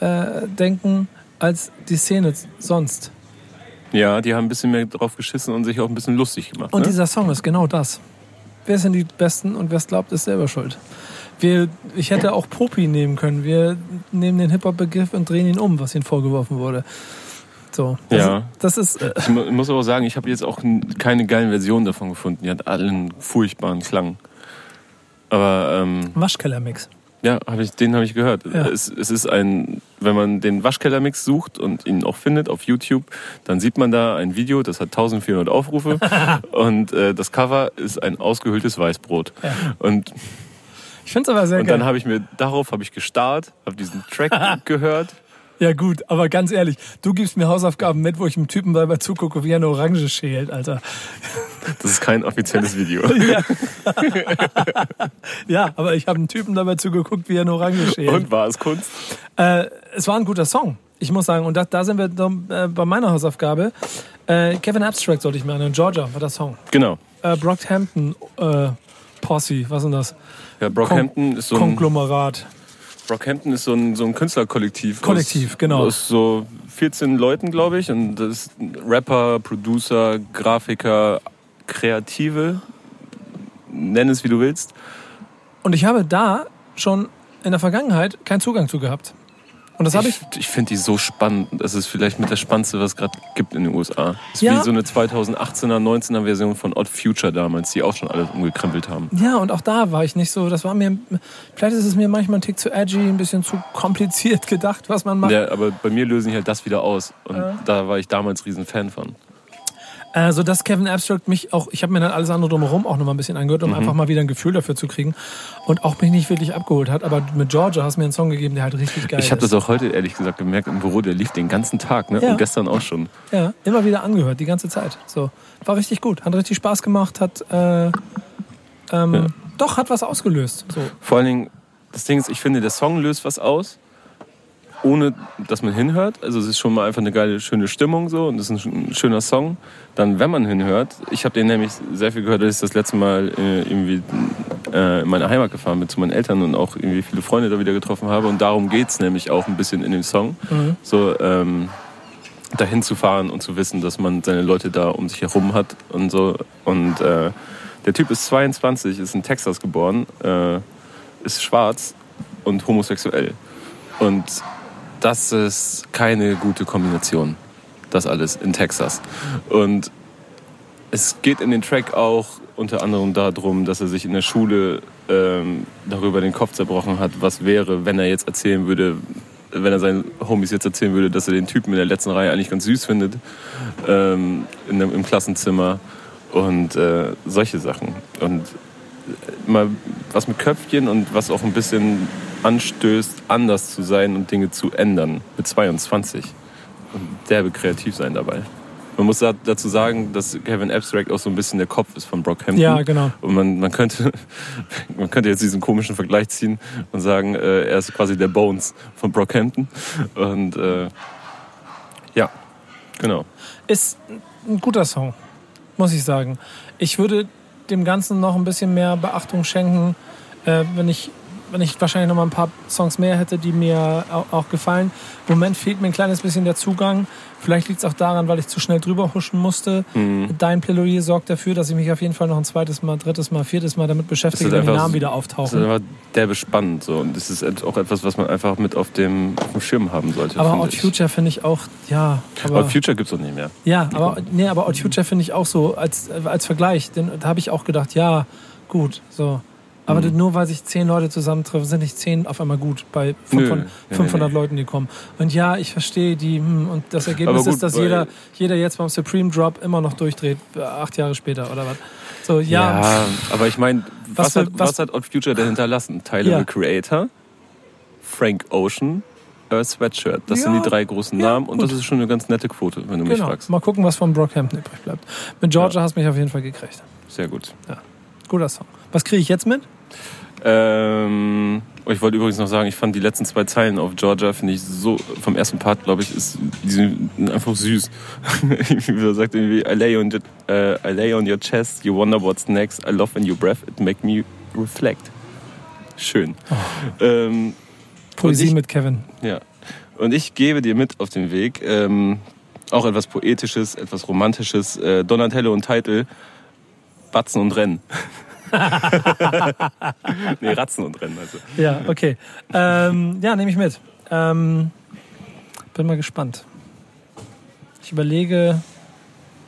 äh, denken als die Szene sonst. Ja, die haben ein bisschen mehr drauf geschissen und sich auch ein bisschen lustig gemacht. Und ne? dieser Song ist genau das. Wer sind die Besten und wer es glaubt, ist selber schuld. Wir, ich hätte auch Popi nehmen können. Wir nehmen den Hip-Hop-Begriff und drehen ihn um, was ihnen vorgeworfen wurde. So. Das, Ja. das ist. Äh, Ich mu- muss aber sagen, ich habe jetzt auch keine geilen Versionen davon gefunden. Die hat alle einen furchtbaren Klang. Aber ähm, Waschkeller-Mix. ja, hab ich, den habe ich gehört. Ja. Es, es ist ein, wenn man den Waschkellermix sucht und ihn auch findet auf YouTube, dann sieht man da ein Video, das hat 1400 Aufrufe (laughs) und äh, das Cover ist ein ausgehöhltes Weißbrot. Ja. Und, Ich finde es aber sehr und geil. dann habe ich mir, darauf habe ich gestarrt, habe diesen Track (laughs) gehört Ja gut, aber ganz ehrlich, du gibst mir Hausaufgaben mit, wo ich einem Typen dabei zugucke, wie er eine Orange schält, Alter. Das ist kein offizielles Video. (laughs) Ja, ja aber ich habe einen Typen dabei zugeguckt, wie er eine Orange schält. Und war es Kunst? Äh, es war ein guter Song. Ich muss sagen, und da, da sind wir dann, äh, bei meiner Hausaufgabe. Äh, Kevin Abstract sollte ich mir anhören. Georgia war der Song. Genau. Äh, Brockhampton äh, Posse, was ist denn das? Ja, Brockhampton ist so ein, Konglomerat. Brockhampton ist so ein, so ein Künstlerkollektiv. Kollektiv, aus, genau. Aus so 14 Leuten, glaube ich. Und das ist Rapper, Producer, Grafiker, Kreative. Nenn es, wie du willst. Und ich habe da schon in der Vergangenheit keinen Zugang zu gehabt. Und das habe ich. Ich, ich finde die so spannend. Das ist vielleicht mit das Spannendste, was es gerade gibt in den USA. Das ist Ja. wie so eine 2018er, 19er Version von Odd Future damals, die auch schon alles umgekrempelt haben. Ja, und auch da war ich nicht so. Das war mir. Vielleicht ist es mir manchmal ein Tick zu edgy, ein bisschen zu kompliziert (laughs) gedacht, was man macht. Ja, aber bei mir lösen die halt das wieder aus. Und da war ich damals riesen Fan von. Also, dass Kevin Abstract mich auch, ich habe mir dann alles andere drumherum auch nochmal ein bisschen angehört, um Mhm. einfach mal wieder ein Gefühl dafür zu kriegen. Und auch mich nicht wirklich abgeholt hat. Aber mit Georgia hast du mir einen Song gegeben, der halt richtig geil Ich habe ist. das auch heute ehrlich gesagt gemerkt im Büro, der lief den ganzen Tag, ne? Ja. Und gestern auch schon. Ja, immer wieder angehört, die ganze Zeit. So, war richtig gut, hat richtig Spaß gemacht, hat äh, ähm, Ja. doch hat was ausgelöst. So, Vor allen Dingen, das Ding ist, ich finde, der Song löst was aus, ohne dass man hinhört. Also es ist schon mal einfach eine geile, schöne Stimmung so und es ist ein, schöner Song. Dann, wenn man hinhört, ich habe den nämlich sehr viel gehört, als ich das letzte Mal äh, irgendwie äh, in meine Heimat gefahren bin zu meinen Eltern und auch irgendwie viele Freunde da wieder getroffen habe. Und darum geht's nämlich auch ein bisschen in dem Song. So, ähm, dahin zu fahren und zu wissen, dass man seine Leute da um sich herum hat und so. Und äh, der Typ ist 22, ist in Texas geboren, äh, ist schwarz und homosexuell. Und das ist keine gute Kombination. Das alles in Texas. Und es geht in den Track auch unter anderem darum, dass er sich in der Schule ähm, darüber den Kopf zerbrochen hat, was wäre, wenn er jetzt erzählen würde, wenn er seinen Homies jetzt erzählen würde, dass er den Typen in der letzten Reihe eigentlich ganz süß findet ähm, in dem, im Klassenzimmer und äh, solche Sachen. Und mal was mit Köpfchen und was auch ein bisschen anstößt, anders zu sein und Dinge zu ändern mit 22 und derbe kreativ sein dabei. Man muss da- dazu sagen, dass Kevin Abstract auch so ein bisschen der Kopf ist von Brockhampton. Ja, genau. Und man, man, könnte, (laughs) man könnte jetzt diesen komischen Vergleich ziehen und sagen, äh, er ist quasi der Bones von Brockhampton. Und äh, ja, genau. ist ein guter Song, muss ich sagen. Ich würde dem Ganzen noch ein bisschen mehr Beachtung schenken, äh, wenn ich wenn ich wahrscheinlich noch mal ein paar Songs mehr hätte, die mir auch, auch gefallen. Im Moment fehlt mir ein kleines bisschen der Zugang. Vielleicht liegt es auch daran, weil ich zu schnell drüber huschen musste. Mhm. Dein Plädoyer sorgt dafür, dass ich mich auf jeden Fall noch ein zweites Mal, drittes Mal, viertes Mal damit beschäftige, wenn die Namen wieder Das ist auftauchen. einfach derbe spannend. So. Und das ist auch etwas, was man einfach mit auf dem, auf dem Schirm haben sollte. Aber Odd. Future finde ich auch, ja. Aber, Odd Future gibt es doch nicht mehr. Ja, aber, nee, aber Odd Future finde ich auch so als, als Vergleich. Denn, da habe ich auch gedacht, ja, gut, so. Aber Mhm. nur weil sich zehn Leute zusammentreffen, sind nicht zehn auf einmal gut bei 500, Nö, nee, 500 nee. Leuten, die kommen. Und ja, ich verstehe die. hm, Und das Ergebnis gut, ist, dass jeder, jeder jetzt beim Supreme Drop immer noch durchdreht, äh, acht Jahre später oder was. So, ja, Ja, aber ich meine, Was was, hat, was- was hat Odd Future denn hinterlassen? Tyler Ja. the Creator, Frank Ocean, Earth Sweatshirt. Das sind Ja, die drei großen ja, Namen und das ist schon eine ganz nette Quote, wenn du mich genau. fragst. Mal gucken, was von Brockhampton übrig bleibt. Mit Georgia hast du mich auf jeden Fall gekriegt. Sehr gut. Guter Song. Was kriege ich jetzt mit? Ähm, oh, ich wollte übrigens noch sagen, ich fand die letzten zwei Zeilen auf Georgia, finde ich so, vom ersten Part, glaube ich, ist die sind einfach süß. (laughs) Wie er sagt irgendwie, I lay, on your, äh, I lay on your chest, you wonder what's next, I love in your breath, it make me reflect. Schön. Ähm, Poesie ich- mit Kevin. ja. Und ich gebe dir mit auf den Weg, ähm, auch etwas Poetisches, etwas Romantisches, äh, Donatello und Titel, Batzen und Rennen. (laughs) (laughs) nee, Ratzen und Rennen. Also. Ja, okay. Ähm, ja, nehme ich mit. Ähm, bin mal gespannt. Ich überlege,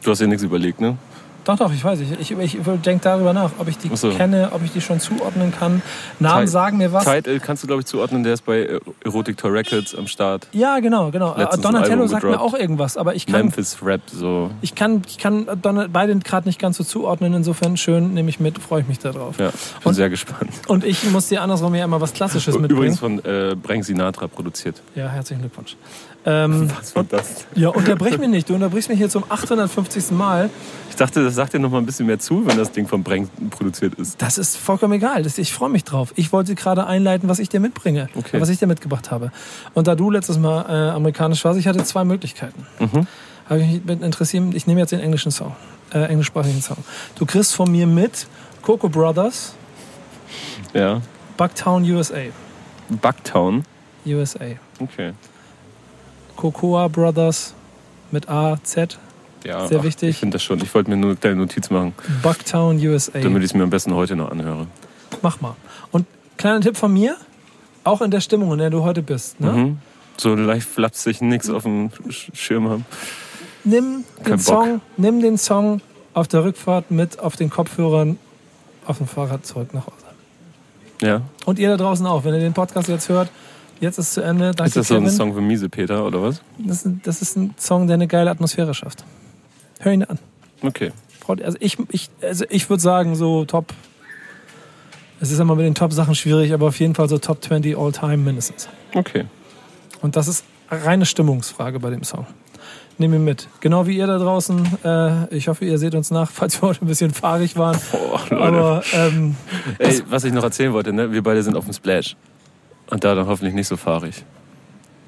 Du hast dir nichts überlegt, ne? Doch, doch, ich weiß. Ich, ich, ich denke darüber nach, ob ich die so. kenne, ob ich die schon zuordnen kann. Namen Ti- sagen mir was. Title kannst du, glaube ich, zuordnen. Der ist bei äh, Erotic Toy Records am Start. Ja, genau, genau. Letztens Donatello sagt mir auch irgendwas, aber ich kann, Memphis Rap, so. ich kann, ich kann Don beide gerade nicht ganz so zuordnen. Insofern schön, nehme ich mit, freue ich mich darauf. Ja, bin Und- sehr gespannt. Und ich muss dir andersrum ja immer was Klassisches mitbringen. Übrigens von äh, Brank Sinatra produziert. Ja, herzlichen Glückwunsch. Ähm, Was war das? ja, unterbrich mich nicht. Du unterbrichst mich hier zum 850. Mal. Ich dachte, das sagt dir noch mal ein bisschen mehr zu, wenn das Ding von Brank produziert ist. Das ist vollkommen egal. Das, ich freue mich drauf. Ich wollte gerade einleiten, was ich dir mitbringe. Okay. Was ich dir mitgebracht habe. Und da du letztes Mal äh, amerikanisch warst, ich hatte zwei Möglichkeiten. Mhm. Habe ich mich mit interessiert. Ich nehme jetzt den englischen Song. Äh, englischsprachigen Song. Du kriegst von mir mit Coco Brothers, Ja. Bucktown, USA. Bucktown. USA. Okay. Cocoa Brothers mit A, Z. Ja, Sehr wichtig. Ich finde das schon. Ich wollte mir nur eine kleine Notiz machen, Bucktown, USA. damit ich es mir am besten heute noch anhöre. Mach mal. Und kleiner Tipp von mir, auch in der Stimmung, in der du heute bist. Ne? Mhm. So leicht flapsig, nichts auf dem Sch- Schirm haben. Nimm, den Bock. Song, nimm den Song auf der Rückfahrt mit auf den Kopfhörern auf dem Fahrrad zurück nach Hause. Ja. Und ihr da draußen auch, wenn ihr den Podcast jetzt hört, jetzt ist zu Ende. Danke, Ist das so ein Kevin. Song für miese Peter oder was? Das, ist, ein- das ist ein Song, der eine geile Atmosphäre schafft. Hör ihn an. Okay. Also ich, ich, also ich würde sagen, so Top. Es ist immer mit den Top-Sachen schwierig, aber auf jeden Fall so Top 20 All-Time mindestens. Okay. Und das ist eine reine Stimmungsfrage bei dem Song. Nehmen wir mit. Genau wie ihr da draußen. Äh, ich hoffe, ihr seht uns nach, (laughs) falls wir heute ein bisschen fahrig waren. Boah, Leute. Aber ähm, Ey, was ich noch erzählen wollte, ne? wir beide sind auf dem Splash. Und da dann hoffentlich nicht so fahrig.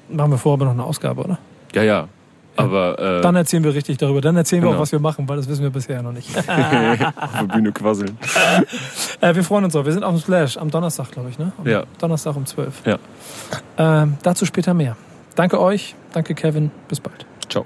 machen wir vorher aber noch eine Ausgabe, oder? Ja, ja. Aber äh, Dann erzählen wir richtig darüber. Dann erzählen wir auch, Genau. was wir machen, weil das wissen wir bisher noch nicht. (laughs) (laughs) auf der Bühne quasseln. (laughs) äh, wir freuen uns auch. Wir sind auf dem Splash am Donnerstag, glaube ich. Ne? Am Ja. Donnerstag um 12. Ja. Ähm, dazu später mehr. Danke euch. Danke, Kevin. Bis bald. Ciao.